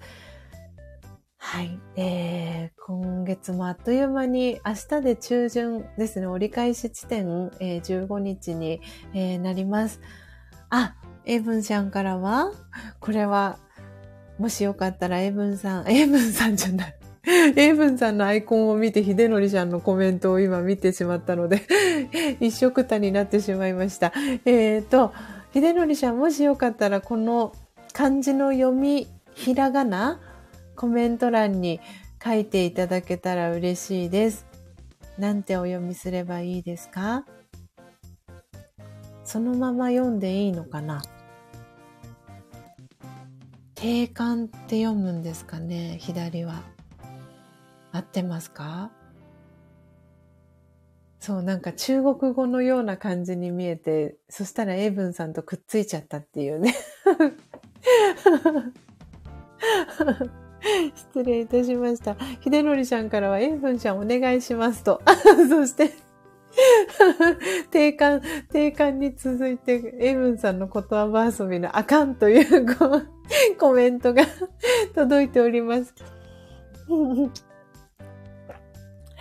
はい、えー、今月もあっという間に明日で中旬ですね、折り返し地点、えー、15日に、え、なります。あ、エイブンちゃんからは、これは、もしよかったらエイブンさん、エイブンさんじゃない。エイブンさんのアイコンを見て、秀則ちゃんのコメントを今見てしまったので 一緒くたになってしまいました。えっ、ー、と、秀則ちゃん、もしよかったら、この漢字の読み、ひらがな、コメント欄に書いていただけたら嬉しいです。なんてお読みすればいいですか？そのまま読んでいいのかな？定冠って読むんですかね左は。合ってますか？そう、なんか中国語のような感じに見えて、そしたらエイブンさんとくっついちゃったっていうね。失礼いたしました。秀則ちゃんからは、エイブンちゃんお願いしますと。そして、定冠、定冠に続いて、エイブンさんの言葉遊びのあかんというコメントが届いております。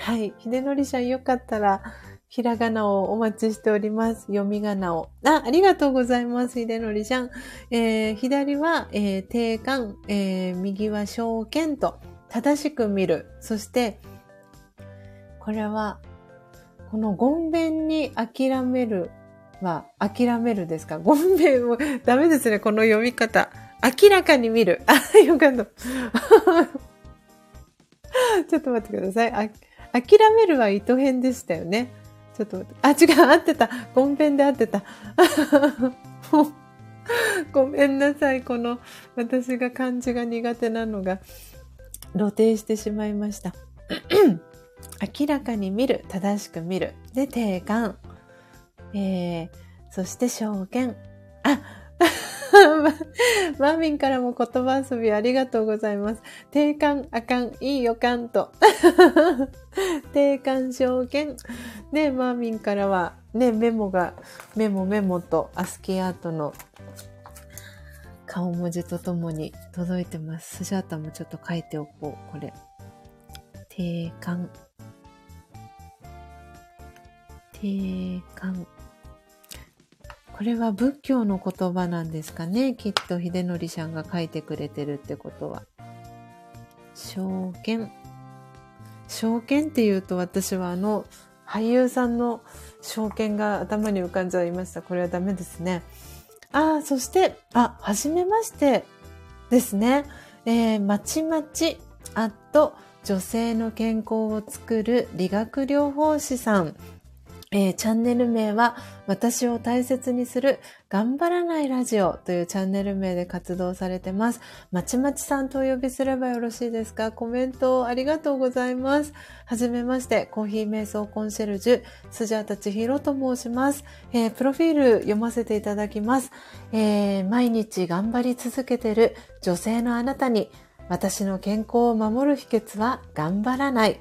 はい。秀則ちゃんよかったら、ひらがなをお待ちしております。読み仮名を。あ、ありがとうございます。秀則ちゃん。えー、左は、えー、定冠、えー、右は証券と、正しく見る。そして、これは、このごんべんに諦めるは、諦めるですか？ごんべんも、ダメですね、この読み方。明らかに見る。あ、よかった。ちょっと待ってください。諦めるは糸編でしたよね。ちょっと待って。あ、違う、合ってた。ゴンペンで合ってた。ごめんなさい。この私が漢字が苦手なのが露呈してしまいました。明らかに見る、正しく見る。で、定冠。えー、そして証券。あ、マーミンからも言葉遊びありがとうございます。定冠あかん、いい予感と。定冠証券。ね、マーミンからは、ね、メモが、メモメモとアスキーアートの顔文字とともに届いてます。スジャータもちょっと書いておこう、これ。定冠。定冠。これは仏教の言葉なんですかね。きっと秀則さんが書いてくれてるってことは。証券。証券って言うと私はあの俳優さんの証券が頭に浮かんじゃいました。これはダメですね。ああ、そして、あ、はじめましてですね。えー、まちまち、あっと、女性の健康を作る理学療法士さんえー、チャンネル名は私を大切にする頑張らないラジオというチャンネル名で活動されてます。まちまちさんとお呼びすればよろしいですか？コメントありがとうございます。はじめまして、コーヒー瞑想コンシェルジュ、スジャータチヒロと申します、えー、プロフィール読ませていただきます、えー、毎日頑張り続けてる女性のあなたに私の健康を守る秘訣は頑張らない。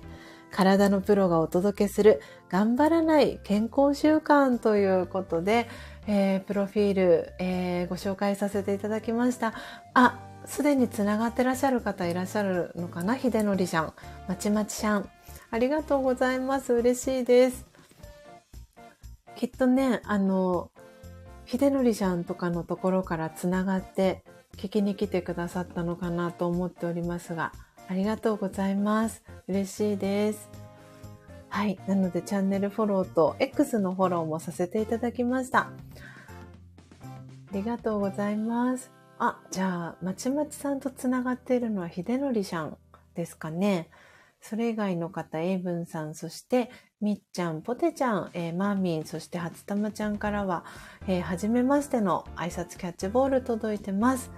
体のプロがお届けする頑張らない健康習慣ということで、えー、プロフィール、えー、ご紹介させていただきました。あ、すでにつながってらっしゃる方いらっしゃるのかな？秀則さん、まちまちさん。ありがとうございます。嬉しいです。きっとね、あの、秀則さんとかのところからつながって聞きに来てくださったのかなと思っておりますが、ありがとうございます。嬉しいです。はい。なので、チャンネルフォローと X のフォローもさせていただきました。ありがとうございます。あ、じゃあ、まちまちさんとつながっているのは、ひでのりさんですかね。それ以外の方、エイブンさん、そして、みっちゃん、ぽてちゃん、えー、マーミン、そして初玉ちゃんからは、えー、はじめましての挨拶キャッチボール届いてます。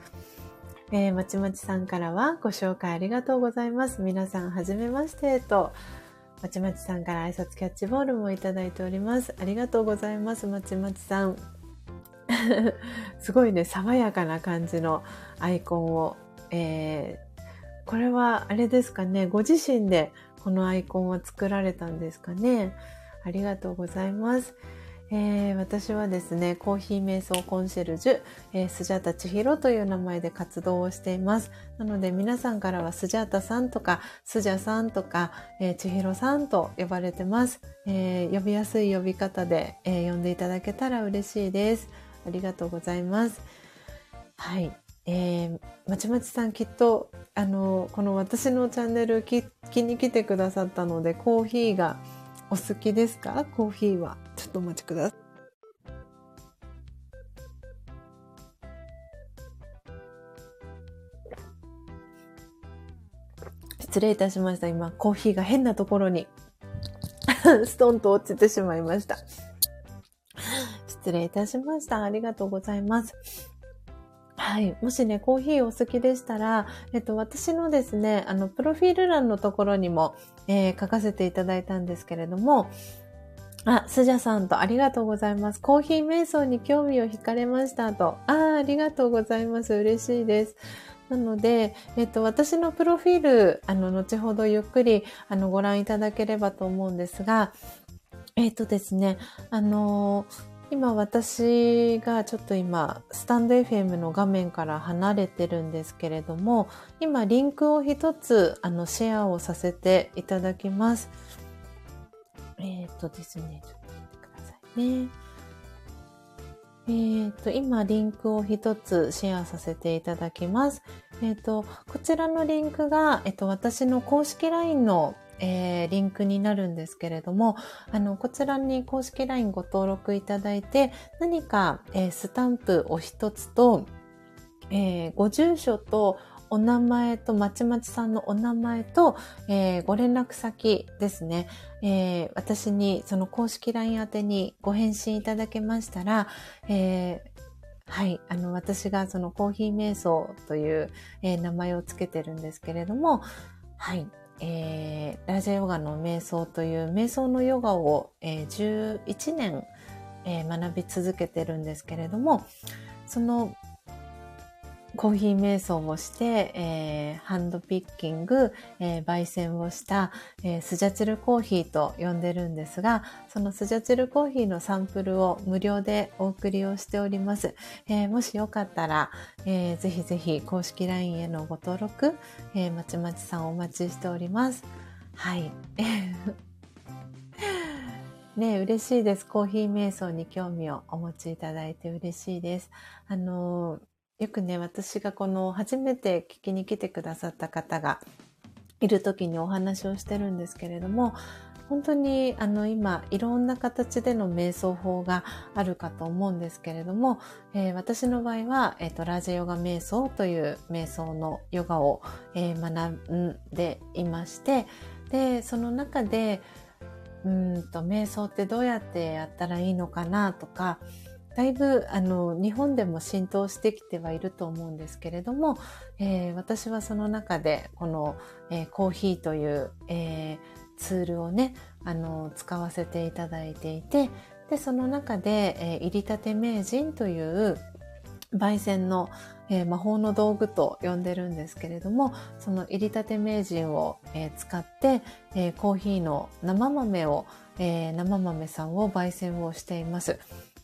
えー、まちまちさんからはご紹介ありがとうございます。皆さん、はじめましてと、まちまちさんから挨拶キャッチボールもいただいております。ありがとうございます、まちまちさん。すごいね、爽やかな感じのアイコンを、えー、これはあれですかね、ご自身でこのアイコンを作られたんですかね。ありがとうございます。えー、私はですね、コーヒー瞑想コンシェルジュ、えー、スジャータ千尋という名前で活動をしています。なので皆さんからはスジャータさんとか、スジャさんとか、えー、千尋さんと呼ばれてます。えー、呼びやすい呼び方で、えー、呼んでいただけたら嬉しいです。ありがとうございます。はい。えー、まちまちさんきっと、あの、この私のチャンネル聞きに来てくださったので、コーヒーがお好きですか？コーヒーは。ちょっとお待ちください。失礼いたしました。今、コーヒーが変なところに ストンと落ちてしまいました。失礼いたしました。ありがとうございます。はい。もしね、コーヒーお好きでしたら、えっと、私のですね、あの、プロフィール欄のところにも、えー、書かせていただいたんですけれども、あ、スジャさんとありがとうございます。コーヒー瞑想に興味を惹かれましたと。あありがとうございます。嬉しいです。なので、えっと、私のプロフィール、あの、後ほどゆっくり、あの、ご覧いただければと思うんですが、えっとですね、あの今私がちょっと今、スタンド FM の画面から離れてるんですけれども、今リンクを一つ、あの、シェアをさせていただきます。えっ、とですね、ちょっと待ってくださいね。えっ、ー、と、今リンクを一つシェアさせていただきます。えっ、ー、と、こちらのリンクが、えっ、ー、と、私の公式 LINE の、えー、リンクになるんですけれども、あの、こちらに公式 LINE ご登録いただいて、何か、えー、スタンプを一つと、えー、ご住所とお名前と、まちまちさんのお名前と、えー、ご連絡先ですね。えー、私にその公式 LINE 宛てにご返信いただけましたら、えーはい。あの、私がそのコーヒー瞑想という、え、名前をつけてるんですけれども、はい。えー、ラジャヨガの瞑想という瞑想のヨガを、えー、11年、えー、学び続けてるんですけれども、そのコーヒー瞑想をして、えー、ハンドピッキング、えー、焙煎をした、えー、スジャチルコーヒーと呼んでるんですが、そのスジャチルコーヒーのサンプルを無料でお送りをしております。えー、もしよかったら、えー、ぜひぜひ公式 LINE へのご登録、えー、まちまちさんお待ちしております。はい。ね嬉しいです。コーヒー瞑想に興味をお持ちいただいて嬉しいです。あのよくね、私がこの初めて聞きに来てくださった方がいる時にお話をしてるんですけれども、本当にあの今いろんな形での瞑想法があるかと思うんですけれども、えー、私の場合は、えーと、ラージェヨガ瞑想という瞑想のヨガを、えー、学んでいましてでその中でうんと瞑想ってどうやってやったらいいのかなとかだいぶあの日本でも浸透してきてはいると思うんですけれども、えー、私はその中でこの、えー、コーヒーという、えー、ツールをねあの使わせていただいていてでその中で、え、入りたて名人という焙煎の、え、魔法の道具と呼んでるんですけれどもその入りたて名人を、え、使って、え、コーヒーの生豆を、え生豆さんを焙煎をしています。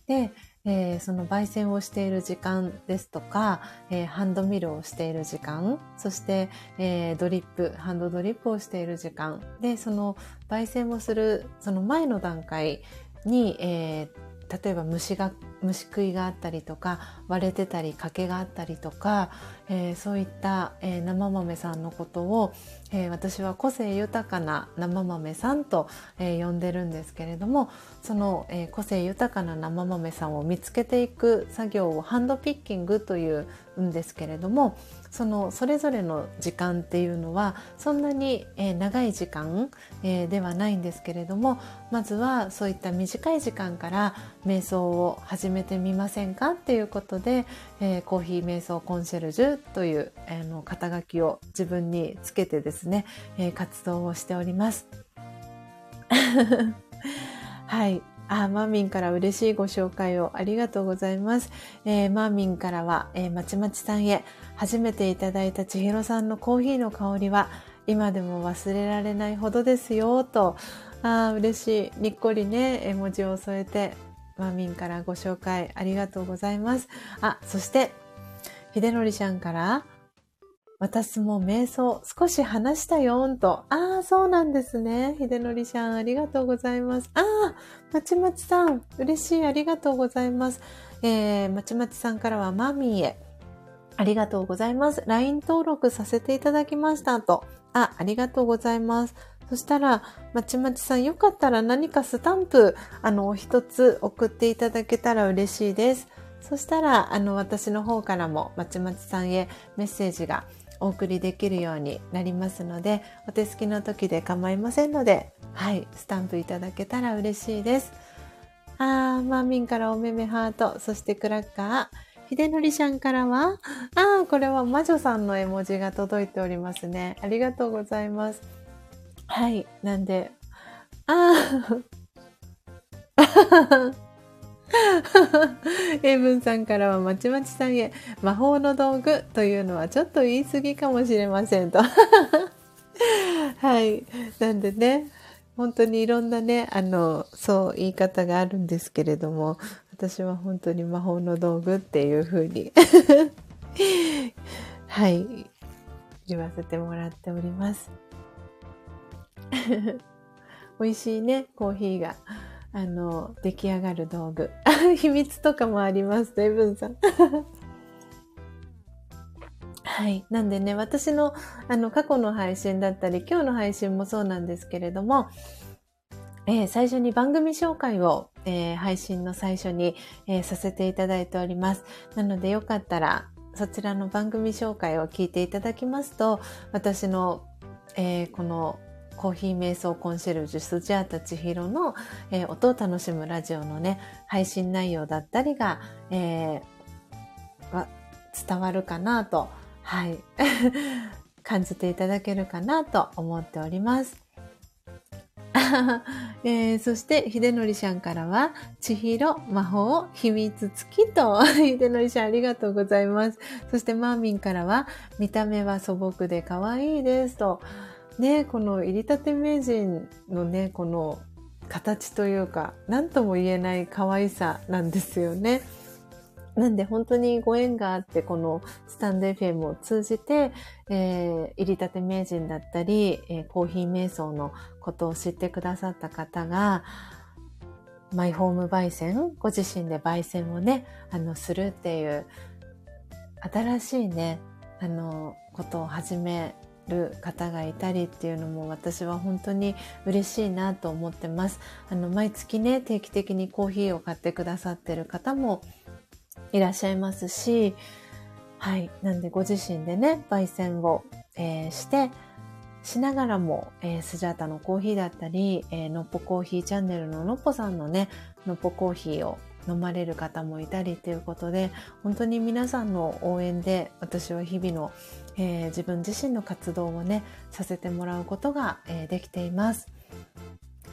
で、えー、その焙煎をしている時間ですとか、えー、ハンドミルをしている時間、そして、えー、ドリップ、ハンドドリップをしている時間、で、その焙煎をするその前の段階に、え例えば虫が虫食いがあったりとか割れてたり欠けがあったりとか、えー、そういった、えー、生豆さんのことを、えー、私は個性豊かな生豆さんと、え呼んでるんですけれどもその、え個性豊かな生豆さんを見つけていく作業をハンドピッキングというんですけれどもそのそれぞれの時間っていうのはそんなに、え長い時間、えではないんですけれどもまずはそういった短い時間から瞑想を始めめてみませんかっていうことで、えー、コーヒー瞑想コンシェルジュという、えー、の肩書きを自分につけてですね、えー、活動をしております。はい。あ、マーミンから嬉しいご紹介をありがとうございます。えー、マーミンからは、えー、まちまちさんへ、初めていただいた千尋さんのコーヒーの香りは、今でも忘れられないほどですよ、と、あ嬉しい。にっこりね、絵文字を添えて、マミンからご紹介ありがとうございます。あ、そして、秀則ちゃんから、私も瞑想少し話したよんと。ああ、そうなんですね。秀則ちゃん、ありがとうございます。ああ、まちまちさん、嬉しい、ありがとうございます。えー、まちまちさんからはマミーへ。ありがとうございます。LINE 登録させていただきましたと。あ、ありがとうございます。そしたら、まちまちさん、よかったら何かスタンプ、あの、一つ送っていただけたら嬉しいです。そしたら、あの、私の方からも、まちまちさんへメッセージがお送りできるようになりますので、お手すきの時で構いませんので、はい、スタンプいただけたら嬉しいです。あー、マーミンからおめめハート、そしてクラッカー、秀則ちゃんからは、ああ、これは魔女さんの絵文字が届いておりますね。ありがとうございます。はい。なんで、ああ、エイブンさんからはまちまちさんへ魔法の道具というのはちょっと言い過ぎかもしれませんと。はい。なんでね、本当にいろんなね、あの、そう言い方があるんですけれども、私は本当に魔法の道具っていう風に はい、言わせてもらっております。美味しいね、コーヒーが、あの、出来上がる道具。秘密とかもあります、デブンさん。はい。なんでね、私の、あの、過去の配信だったり、今日の配信もそうなんですけれども、えー、最初に番組紹介を、えー、配信の最初に、えー、させていただいております。なのでよかったらそちらの番組紹介を聞いていただきますと、私の、えこのコーヒー瞑想コンシェルジュスジャータ千尋の、え音を楽しむラジオのね、配信内容だったりが、え伝わるかなと、はい、感じていただけるかなと思っております。えー、そして、秀則ちゃんからは、千尋、魔法、秘密付きと、秀則ちゃんありがとうございます。そして、マーミンからは、見た目は素朴で可愛いですと、ね、この入りたて名人のね、この形というか、何とも言えない可愛さなんですよね。なんで本当にご縁があって、このスタンド FM を通じて、えー、入りたて名人だったり、えー、コーヒー瞑想のことを知ってくださった方が、マイホーム焙煎、ご自身で焙煎をね、あの、するっていう、新しいね、あの、ことを始める方がいたりっていうのも私は本当に嬉しいなと思ってます。あの、毎月ね、定期的にコーヒーを買ってくださってる方もいらっしゃいますし、はい。なんでご自身でね、焙煎を、えー、して、しながらも、えー、スジャータのコーヒーだったり、えー、のっぽコーヒーチャンネルののっぽさんのね、のっぽコーヒーを飲まれる方もいたりということで、本当に皆さんの応援で私は日々の、えー、自分自身の活動をね、させてもらうことが、えー、できています。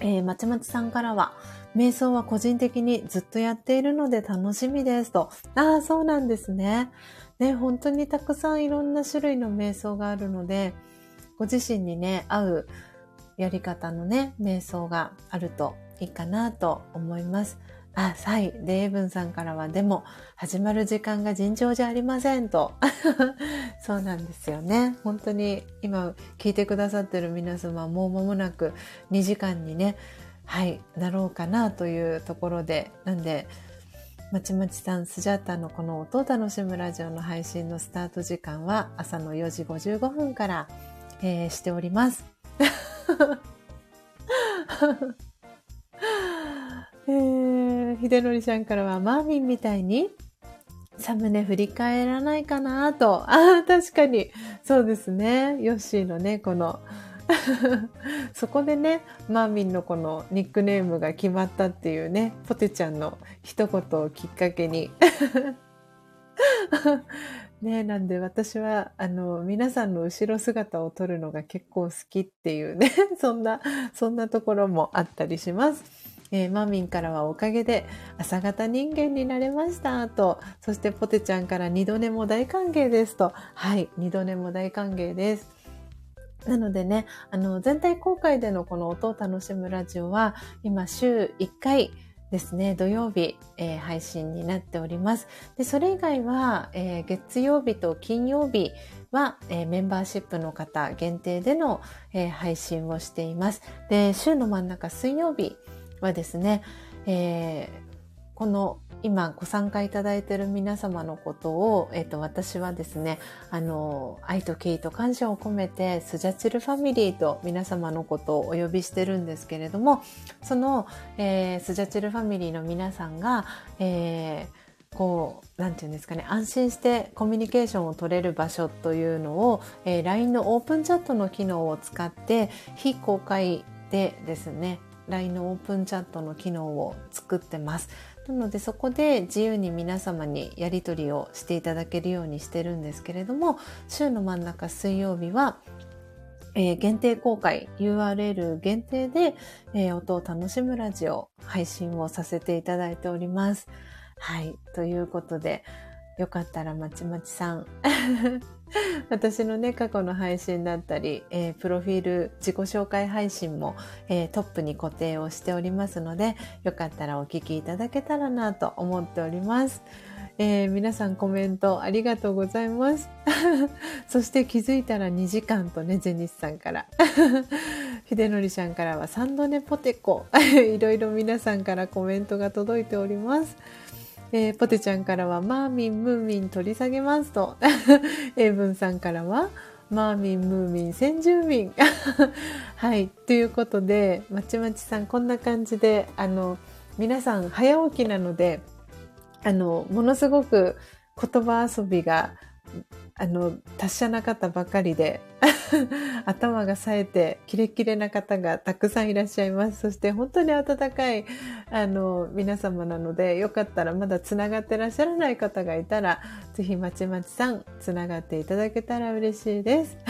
えー、まちまちさんからは、瞑想は個人的にずっとやっているので楽しみですと。ああ、そうなんですね。ね、本当にたくさんいろんな種類の瞑想があるので、ご自身にね、合うやり方のね、瞑想があるといいかなと思います。あ、はい。で、エイブンさんからは、でも、始まる時間が尋常じゃありませんと。そうなんですよね。本当に、今、聞いてくださってる皆様、もう間もなく2時間にね、はい、なろうかなというところで、なんで、まちまちさん、スジャータのこの音を楽しむラジオの配信のスタート時間は朝の4時55分から、えー、しております。えー、秀則ちゃんからはマーミンみたいにサムネ振り返らないかなと。ああ、確かに。そうですね。ヨッシーのね、この そこでね、マーミンのこのニックネームが決まったっていうね、ポテちゃんの一言をきっかけに ねなんで私は、あの、皆さんの後ろ姿を撮るのが結構好きっていうね、そんな、そんなところもあったりします。えー、マミンからはおかげで朝型人間になれましたと、そしてポテちゃんから二度寝も大歓迎ですと、はい、二度寝も大歓迎です。なのでね、あの、全体公開でのこの音を楽しむラジオは、今週1回、ですね、土曜日、えー、配信になっております。で、それ以外は、えー、月曜日と金曜日は、えー、メンバーシップの方限定での、え配信をしています。で、週の真ん中水曜日はですね、えこの今ご参加いただいている皆様のことを、えっ、と、私はですね、あの、愛と敬意と感謝を込めて、スジャチルファミリーと皆様のことをお呼びしてるんですけれども、その、えー、スジャチルファミリーの皆さんが、えー、こう、なんていうんですかね、安心してコミュニケーションを取れる場所というのを、えー、LINE のオープンチャットの機能を使って、非公開でですね、LINE のオープンチャットの機能を作ってます。なのでそこで自由に皆様にやり取りをしていただけるようにしてるんですけれども週の真ん中水曜日は、えー、限定公開 URL 限定で、えー、音を楽しむラジオ配信をさせていただいております。はい。ということで、よかったらまちまちさん 私のね、過去の配信だったり、えー、プロフィール自己紹介配信も、えー、トップに固定をしておりますので、よかったらお聞きいただけたらなと思っております。えー、皆さんコメントありがとうございます。そして気づいたら2時間とね、ジェニスさんから。秀則さんからはサンドネポテコ。いろいろ皆さんからコメントが届いております。えー、ポテちゃんからは、マーミン、ムーミン取り下げますと。英文さんからは、マーミン、ムーミン、先住民。はい。ということで、まちまちさん、こんな感じで、あの、皆さん早起きなので、あの、ものすごく言葉遊びがあの、達者な方ばかりで 頭が冴えて、キレキレな方がたくさんいらっしゃいます。そして本当に温かい、あの、皆様なので、よかったらまだつながってらっしゃらない方がいたら、ぜひまちまちさん、つながっていただけたら嬉しいです。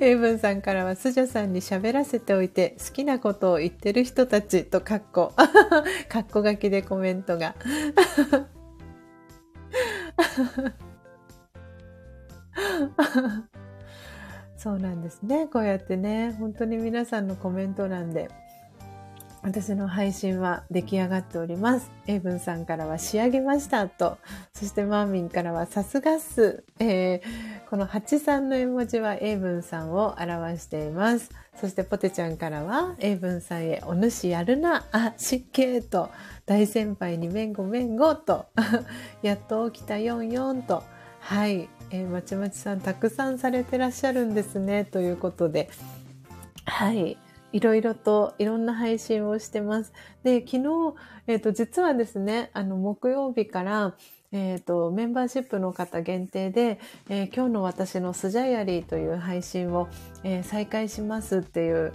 エイブンさんからは、スジャさんに喋らせておいて、好きなことを言ってる人たちとカッコ。カッコ書きでコメントが。そうなんですね。こうやってね、本当に皆さんのコメント欄で、私の配信は出来上がっております。エイブンさんからは仕上げましたと、そしてマーミンからはさすがっす。えー、この83の絵文字はエイブンさんを表しています。そしてポテちゃんからは、エイブンさんへお主やるな、あ、失敬と、大先輩にめんごめんごと、やっと起きたよんよんと、はい、えー、まちまちさんたくさんされてらっしゃるんですね、ということで、はい、いろいろといろんな配信をしてます。で、昨日、えっ、ー、と、実はですね、あの、木曜日から、えっ、ー、と、メンバーシップの方限定で、えー、今日の私のスジャイアリーという配信を、えー、再開しますっていう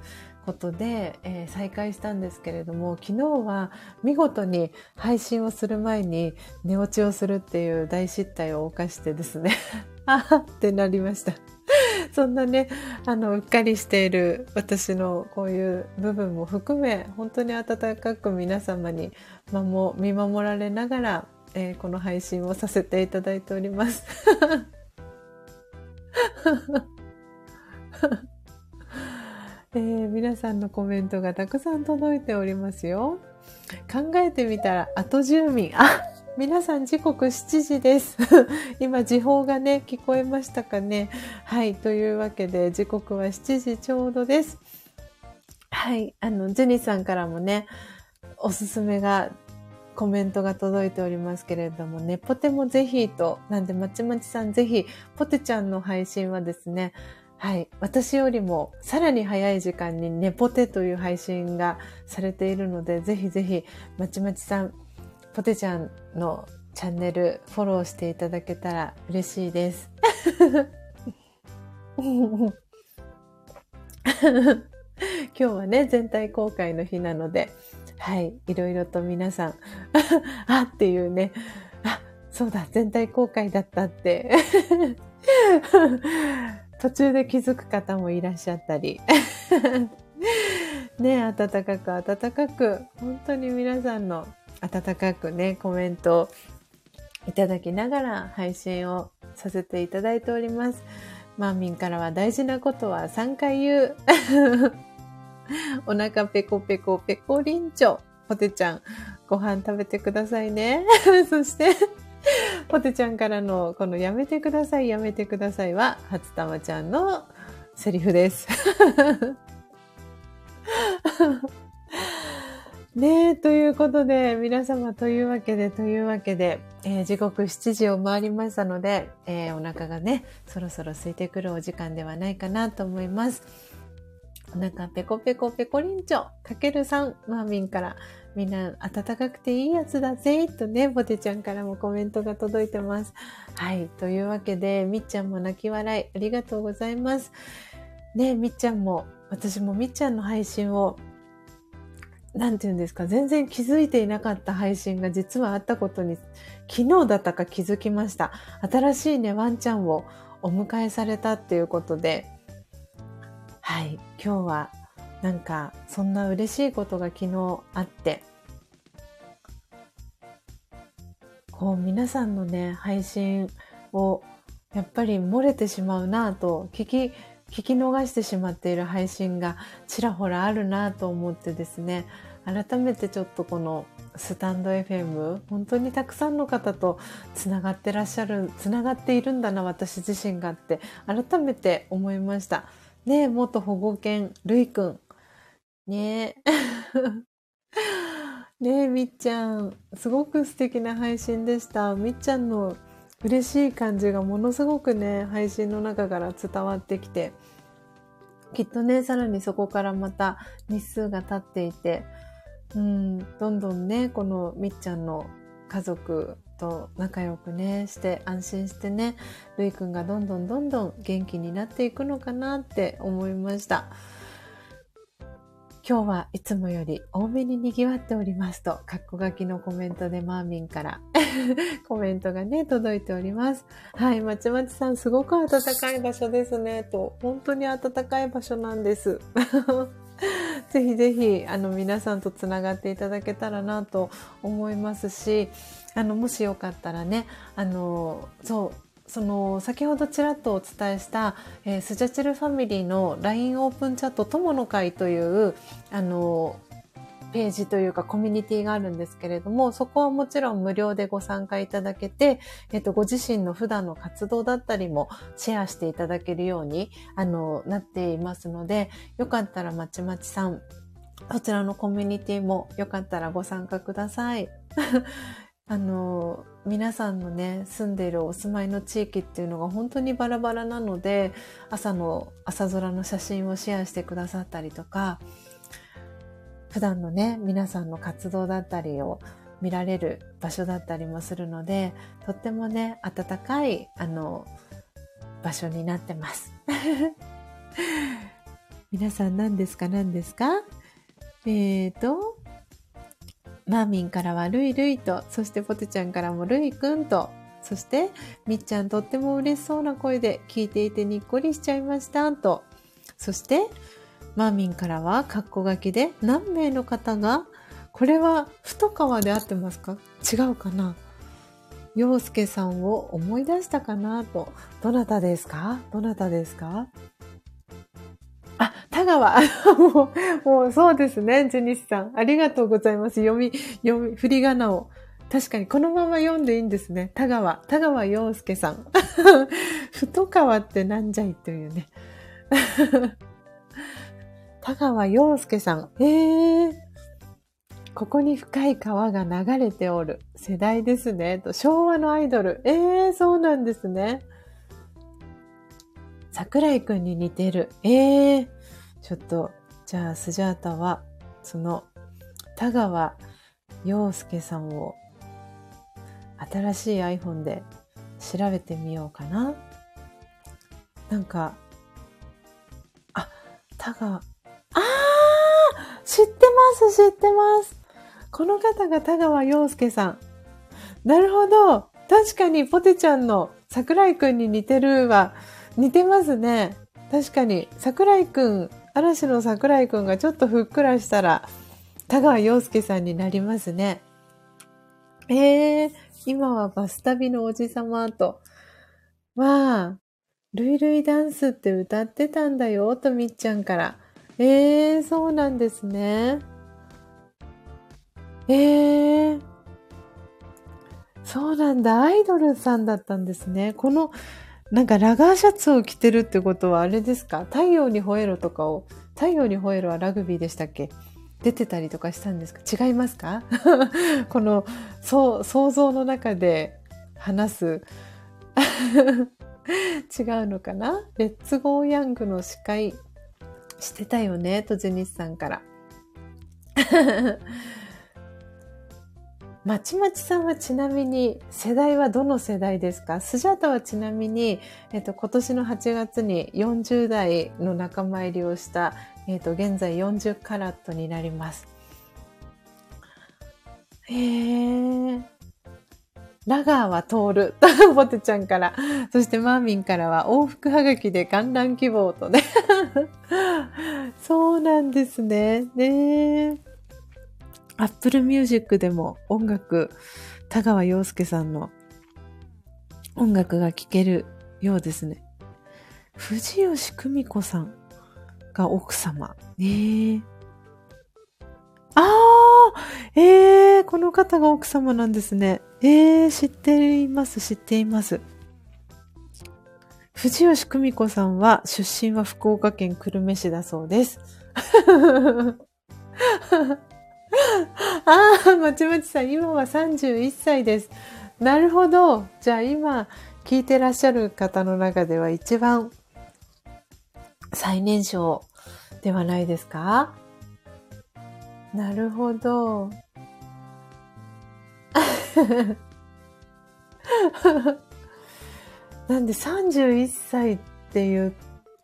ことで、えー、再開したんですけれども、昨日は見事に配信をする前に寝落ちをするっていう大失態を犯してですね、あはってなりました。そんなね、あの、うっかりしている私のこういう部分も含め、本当に温かく皆様に見守られながら、えー、この配信をさせていただいております。えー、皆さんのコメントがたくさん届いておりますよ。考えてみたら、後住民。あ皆さん時刻7時です。今時報がね、聞こえましたかね。はい。というわけで、時刻は7時ちょうどです。はい。あの、ジェニーさんからもね、おすすめが、コメントが届いておりますけれどもね、ポテもぜひと、なんで、まちまちさんぜひ、ポテちゃんの配信はですね、はい。私よりもさらに早い時間にネポテという配信がされているので、ぜひぜひ、まちまちさん、ポテちゃんのチャンネルフォローしていただけたら嬉しいです。今日はね、全体公開の日なので、はい、いろいろと皆さん、あっていうね、あ、そうだ、全体公開だったって途中で気づく方もいらっしゃったり。ね、温かく温かく、本当に皆さんの温かくね、コメントをいただきながら配信をさせていただいております。マーミンからは大事なことは3回言う。お腹ペコペコペコリンチョ。ポテちゃん、ご飯食べてくださいね。そして ポテちゃんからのこのやめてください、やめてくださいは、初玉ちゃんのセリフです ねえ、ということで、皆様というわけで、というわけで、えー、時刻7時を回りましたので、えー、お腹がね、そろそろ空いてくるお時間ではないかなと思います。お腹ペコペコペコリンチョ、かけるさん、マーミンから、みんな暖かくていいやつだぜ、とね、ボテちゃんからもコメントが届いてます。はい、というわけで、みっちゃんも泣き笑い、ありがとうございます。ねみっちゃんも、私もみっちゃんの配信をなんて言うんですか、全然気づいていなかった配信が実はあったことに、昨日だったか気づきました。新しいね、ワンちゃんをお迎えされたっていうことで、はい、今日はなんかそんな嬉しいことが昨日あって、こう皆さんのね、配信をやっぱり漏れてしまうなぁと聞き、聞き逃してしまっている配信がちらほらあるなぁと思ってですね、改めてちょっとこのスタンド FM 本当にたくさんの方とつながってらっしゃるつながっているんだな私自身がって改めて思いました。ねえ元保護犬るいくん。ねえ。ねえみっちゃんすごく素敵な配信でしたみっちゃんの嬉しい感じがものすごくね配信の中から伝わってきてきっとねさらにそこからまた日数が経っていてうん、どんどんね、このみっちゃんの家族と仲良くね、して安心してね、るいくんがどんどんどんどん元気になっていくのかなって思いました。今日はいつもより多めに賑わっておりますと、カッコ書きのコメントでマーミンから コメントがね、届いております。はい、まちまちさん、すごく暖かい場所ですね、と。本当に暖かい場所なんです。ぜひぜひあの皆さんとつながっていただけたらなと思いますしあのもしよかったらねあのそうその先ほどちらっとお伝えした、えー、スジャチルファミリーの LINE オープンチャット友の会というあのページというかコミュニティがあるんですけれども、そこはもちろん無料でご参加いただけて、えっと、ご自身の普段の活動だったりもシェアしていただけるように、あの、なっていますので、よかったらまちまちさん、こちらのコミュニティもよかったらご参加ください。あの、皆さんのね、住んでいるお住まいの地域っていうのが本当にバラバラなので、朝の朝空の写真をシェアしてくださったりとか、普段のね、皆さんの活動だったりを見られる場所だったりもするので、とってもね、暖かい、あの、場所になってます。皆さん何ですか？何ですか？えーと、マーミンからはルイルイと、そしてポテちゃんからもルイくんと、そしてみっちゃんとっても嬉しそうな声で聞いていてにっこりしちゃいましたと、そしてマーミンからは、カッコ書きで何名の方が、これは太川で合ってますか？違うかな？洋介さんを思い出したかなと。どなたですか？どなたですか？あ、田川。もう、もうそうですね、ジェニスさん。ありがとうございます。読み、読み、振り仮名を。確かに、このまま読んでいいんですね。田川。田川洋介さん。太川ってなんじゃいというね。田川陽介さん。ええー、ここに深い川が流れておる。世代ですね。と昭和のアイドル。ええー、そうなんですね。桜井くんに似てる。ええー、ちょっと、じゃあ、スジャータは、その、田川陽介さんを、新しい iPhone で調べてみようかな。なんか、あ、田川、ああ知ってます、知ってます。この方が田川陽介さん。なるほど。確かにポテちゃんの桜井くんに似てるは、似てますね。確かに、桜井くん、嵐の桜井くんがちょっとふっくらしたら、田川陽介さんになりますね。ええー、今はバス旅のおじさまと。わあ、ルイルイダンスって歌ってたんだよ、とみっちゃんから。えー、そうなんですね。えー、そうなんだ。アイドルさんだったんですね。この、なんかラガーシャツを着てるってことはあれですか？太陽に吠えろとかを、太陽に吠えろはラグビーでしたっけ？出てたりとかしたんですか？違いますか？この、そう、想像の中で話す。違うのかな？レッツゴーヤングの司会してたよね？とジェニスさんから。まちまちさんはちなみに世代はどの世代ですか？スジャータはちなみに、えっと、今年の8月に40代の仲間入りをした、えっと、現在40カラットになります。へー。ラガーは通る。ボテちゃんから。そしてマーミンからは往復はがきで観覧希望とね。そうなんですね。ねアップルミュージックでも音楽、田川陽介さんの音楽が聴けるようですね。藤吉久美子さんが奥様。ねえ。ああええー、この方が奥様なんですね。ええー、知っています、知っています。藤吉久美子さんは、出身は福岡県久留米市だそうです。ああ、まちまちさん、今は31歳です。なるほど。じゃあ今、聞いてらっしゃる方の中では一番最年少ではないですか？なるほど。なんで31歳って言っ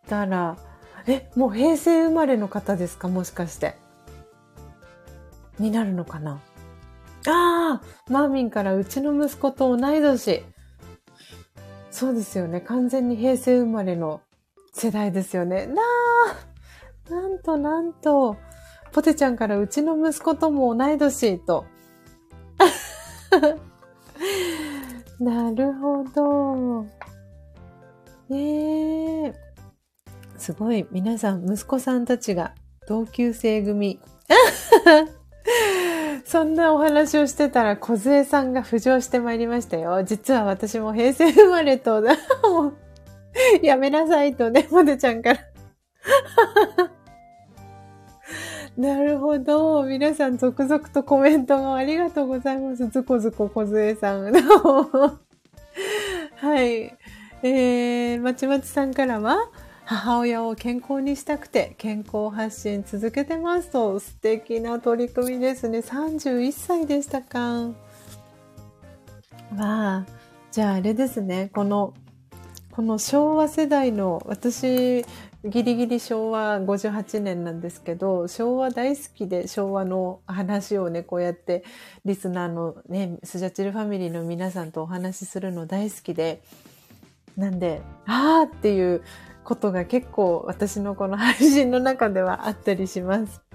たら、え、もう平成生まれの方ですか？もしかして。になるのかな？ああ、マーミンからうちの息子と同い年。そうですよね。完全に平成生まれの世代ですよね。なあ、なんとなんと、ポテちゃんからうちの息子とも同い年と。なるほど。ねえ。すごい、皆さん、息子さんたちが同級生組。そんなお話をしてたら、小杖さんが浮上してまいりましたよ。実は私も平成生まれと、やめなさいとね、モデちゃんから なるほど。皆さん続々とコメントもありがとうございます。ずこずこ小杖さん。はい。えー、まちまちさんからは、母親を健康にしたくて健康発信続けてますと素敵な取り組みですね。31歳でしたか。わあ、じゃああれですね。この、この昭和世代の私、ギリギリ昭和58年なんですけど、昭和大好きで昭和の話をね、こうやってリスナーのね、スジャチルファミリーの皆さんとお話しするの大好きで、なんで、あーっていうことが結構私のこの配信の中ではあったりします。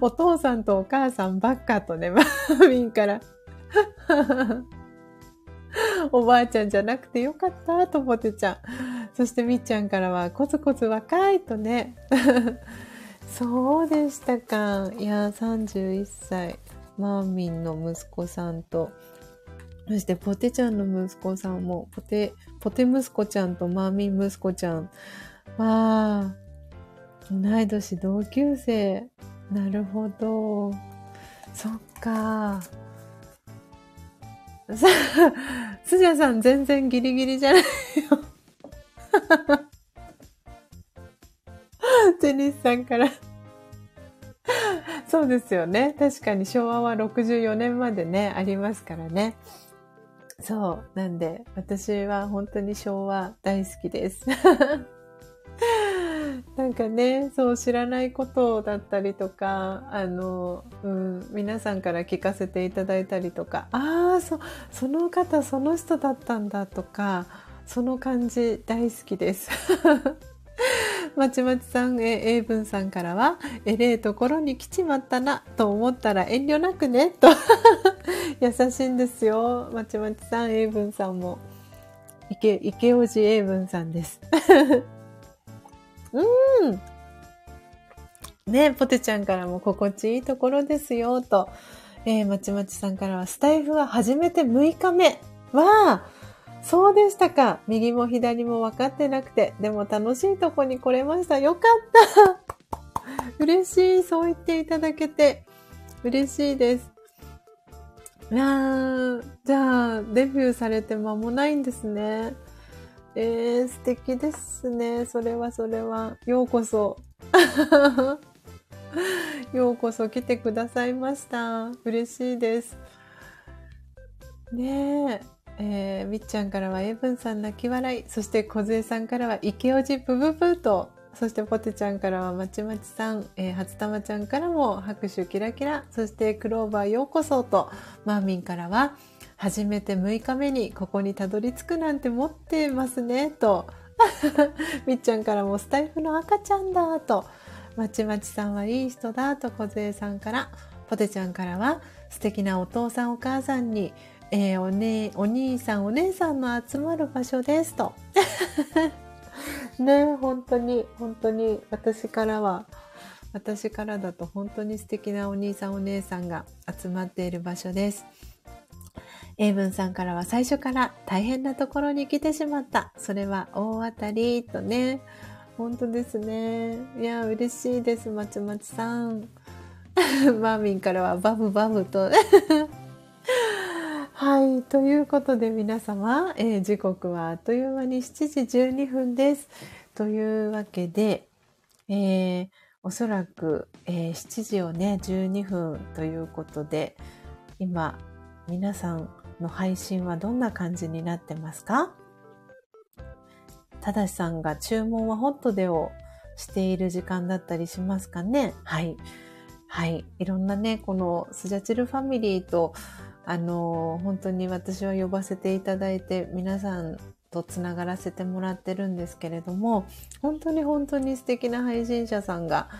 お父さんとお母さんばっかとね、マーミンから おばあちゃんじゃなくてよかったと思ってちゃん。そしてみっちゃんからはコツコツ若いとね。そうでしたか。いや、31歳。マーミンの息子さんとそしてポテちゃんの息子さんも、ポテ、ポテ息子ちゃんとマーミン息子ちゃん。わあ、同い年同級生。なるほど。そっか。さあ、スジャさん全然ギリギリじゃないよ。テニスさんからそうですよね。確かに昭和は64年までね、ありますからね。そう。なんで、私は本当に昭和大好きです。なんかね、そう知らないことだったりとか、あの、うん、皆さんから聞かせていただいたりとか、ああ、そ、その方、その人だったんだとか、その感じ大好きです。まちまちさん、え、英文さんからは、えれえところに来ちまったな、と思ったら遠慮なくね、と。優しいんですよ。まちまちさん、英文さんも。池、池おじ英文さんです。うーん。ねポテちゃんからも心地いいところですよ、と。えー、まちまちさんからは、スタイフは初めて6日目は、そうでしたか。右も左も分かってなくて、でも楽しいとこに来れました。よかった嬉しい。そう言っていただけて、嬉しいです。いやー、じゃあ、デビューされて間もないんですね。えー、素敵ですね。それはそれは。ようこそ。ようこそ来てくださいました。嬉しいです。ねえ。えー、みっちゃんからはエブンさん泣き笑い。そして小杖さんからは池おじブブブーと。そしてポテちゃんからはまちまちさん。えー、初玉ちゃんからも拍手キラキラ。そしてクローバーようこそと。マーミンからは初めて6日目にここにたどり着くなんて持ってますね、と。みっちゃんからもスタイフの赤ちゃんだ、と。まちまちさんはいい人だ、と小杖さんから。ポテちゃんからは素敵なお父さんお母さんに、えー、おね、お兄さんお姉さんの集まる場所です、と。ね本当に、本当に私からは、私からだと本当に素敵なお兄さんお姉さんが集まっている場所です。英文さんからは最初から大変なところに来てしまった。それは大当たりとね。本当ですね。いや、嬉しいです、まちまちさん。マーミンからはバブバブと。はい。ということで皆様、えー、時刻はあっという間に7時12分です。というわけで、えー、おそらく、えー、7時をね、12分ということで、今、皆さんの配信はどんな感じになってますか？ただしさんが注文はホットでをしている時間だったりしますかね？はい。はい。いろんなね、このスジャチルファミリーと、あの、本当に私は呼ばせていただいて、皆さんとつながらせてもらってるんですけれども、本当に本当に素敵な配信者さんが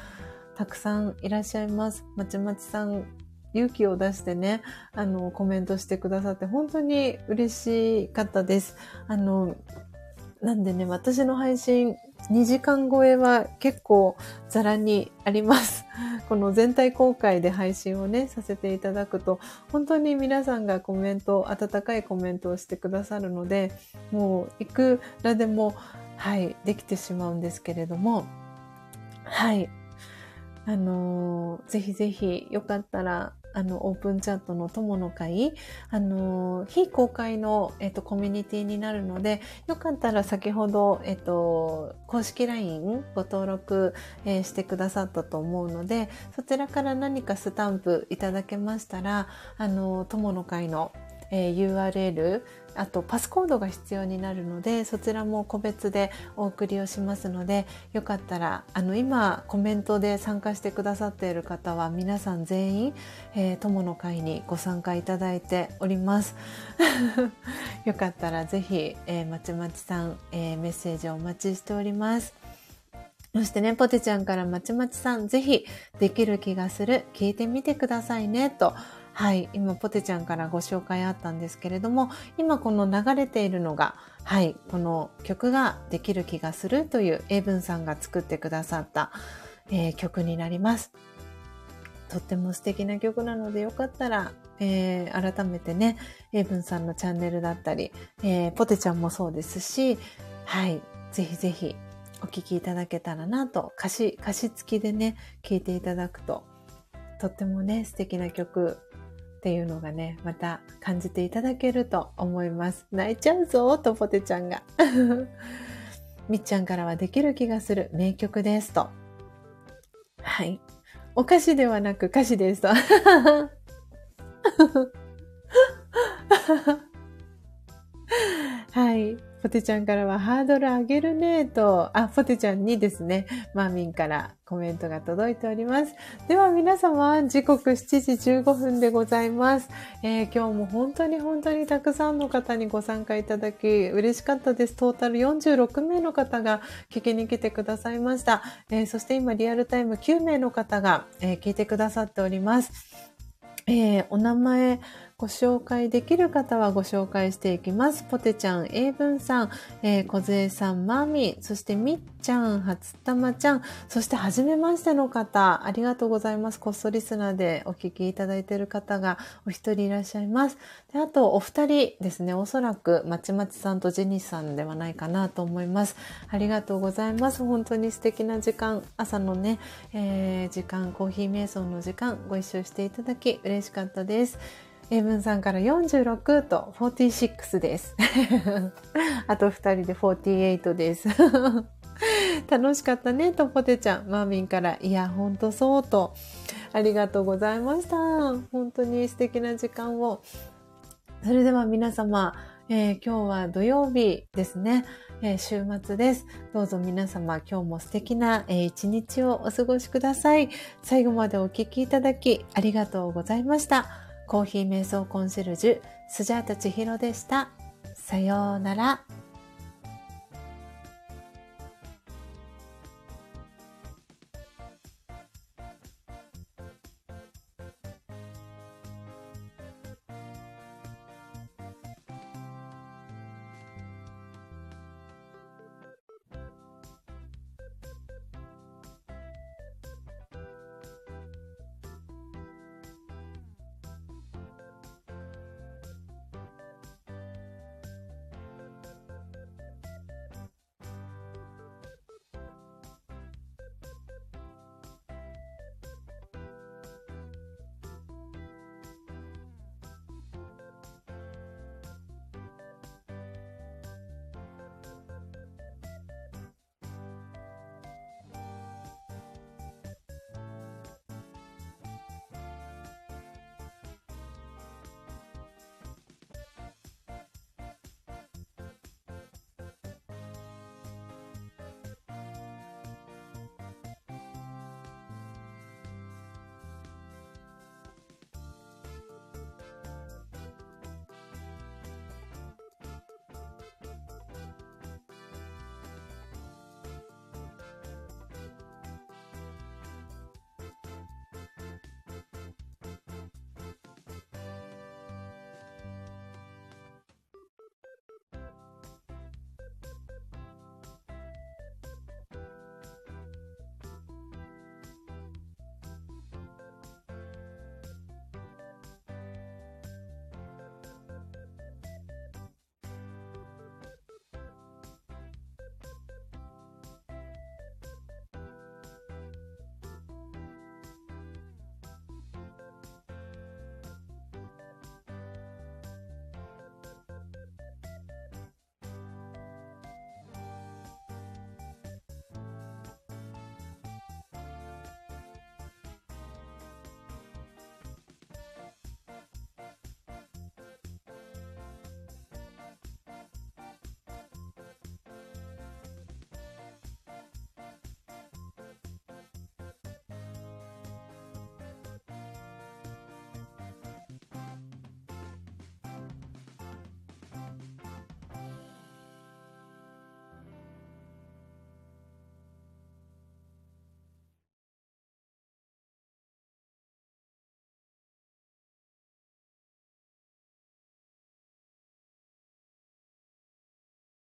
たくさんいらっしゃいます。まちまちさん勇気を出してね、あの、コメントしてくださって本当に嬉しかったです。あの、なんでね、私の配信2時間超えは結構ザラにあります。この全体公開で配信をね、させていただくと、本当に皆さんがコメント、温かいコメントをしてくださるので、もういくらでも、はい、できてしまうんですけれども、はい、あのー、ぜひぜひよかったら、あの、オープンチャットの友の会、あの、非公開の、えっと、コミュニティになるので、よかったら先ほど、えっと、公式 LINE ご登録、えー、してくださったと思うので、そちらから何かスタンプいただけましたら、あの、友の会の、えー、URL、あとパスコードが必要になるのでそちらも個別でお送りをしますのでよかったらあの今コメントで参加してくださっている方は皆さん全員、えー、友の会にご参加いただいております。よかったらぜひ、えー、まちまちさん、えー、メッセージをお待ちしております。そしてね、ポテちゃんからまちまちさん、ぜひ、できる気がする、聞いてみてくださいね、と、はい、今ポテちゃんからご紹介あったんですけれども、今この流れているのが、はい、この曲ができる気がするという英文さんが作ってくださった、えー、曲になります。とっても素敵な曲なのでよかったら、えー、改めてね、英文さんのチャンネルだったり、えー、ポテちゃんもそうですし、はい、ぜひぜひお聴きいただけたらなと、歌詞、歌詞付きでね、聴いていただくと、とってもね、素敵な曲っていうのがね、また感じていただけると思います。泣いちゃうぞとポテちゃんが。みっちゃんからはできる気がする名曲ですと。はい。お菓子ではなく歌詞ですと。はい。ポテちゃんからはハードル上げるねと、あ、ポテちゃんにですね、マーミンからコメントが届いております。では皆様、時刻7時15分でございます。えー、今日も本当に本当にたくさんの方にご参加いただき、嬉しかったです。トータル46名の方が聞きに来てくださいました。えー、そして今リアルタイム9名の方が、えー、聞いてくださっております。え、お名前ご紹介できる方はご紹介していきます。ポテちゃん、英文さん、えー、小杖さん、マミ、そしてみっちゃん、初玉ちゃん、そして初めましての方、ありがとうございます。こっそリスナーでお聞きいただいている方がお一人いらっしゃいます。であと、お二人ですね、おそらく、まちまちさんとジェニスさんではないかなと思います。ありがとうございます。本当に素敵な時間、朝のね、えー、時間、コーヒー瞑想の時間、ご一緒していただき嬉しかったです。英文さんから46と46です。あと2人で48です。楽しかったねとポテちゃん。マーミンから、いや、ほんとそうと。ありがとうございました。本当に素敵な時間を。それでは皆様、えー、今日は土曜日ですね、えー、週末です。どうぞ皆様今日も素敵な、えー、一日をお過ごしください。最後までお聴きいただきありがとうございました。コーヒー瞑想コンシェルジュ、スジャータ千尋でした。さようなら。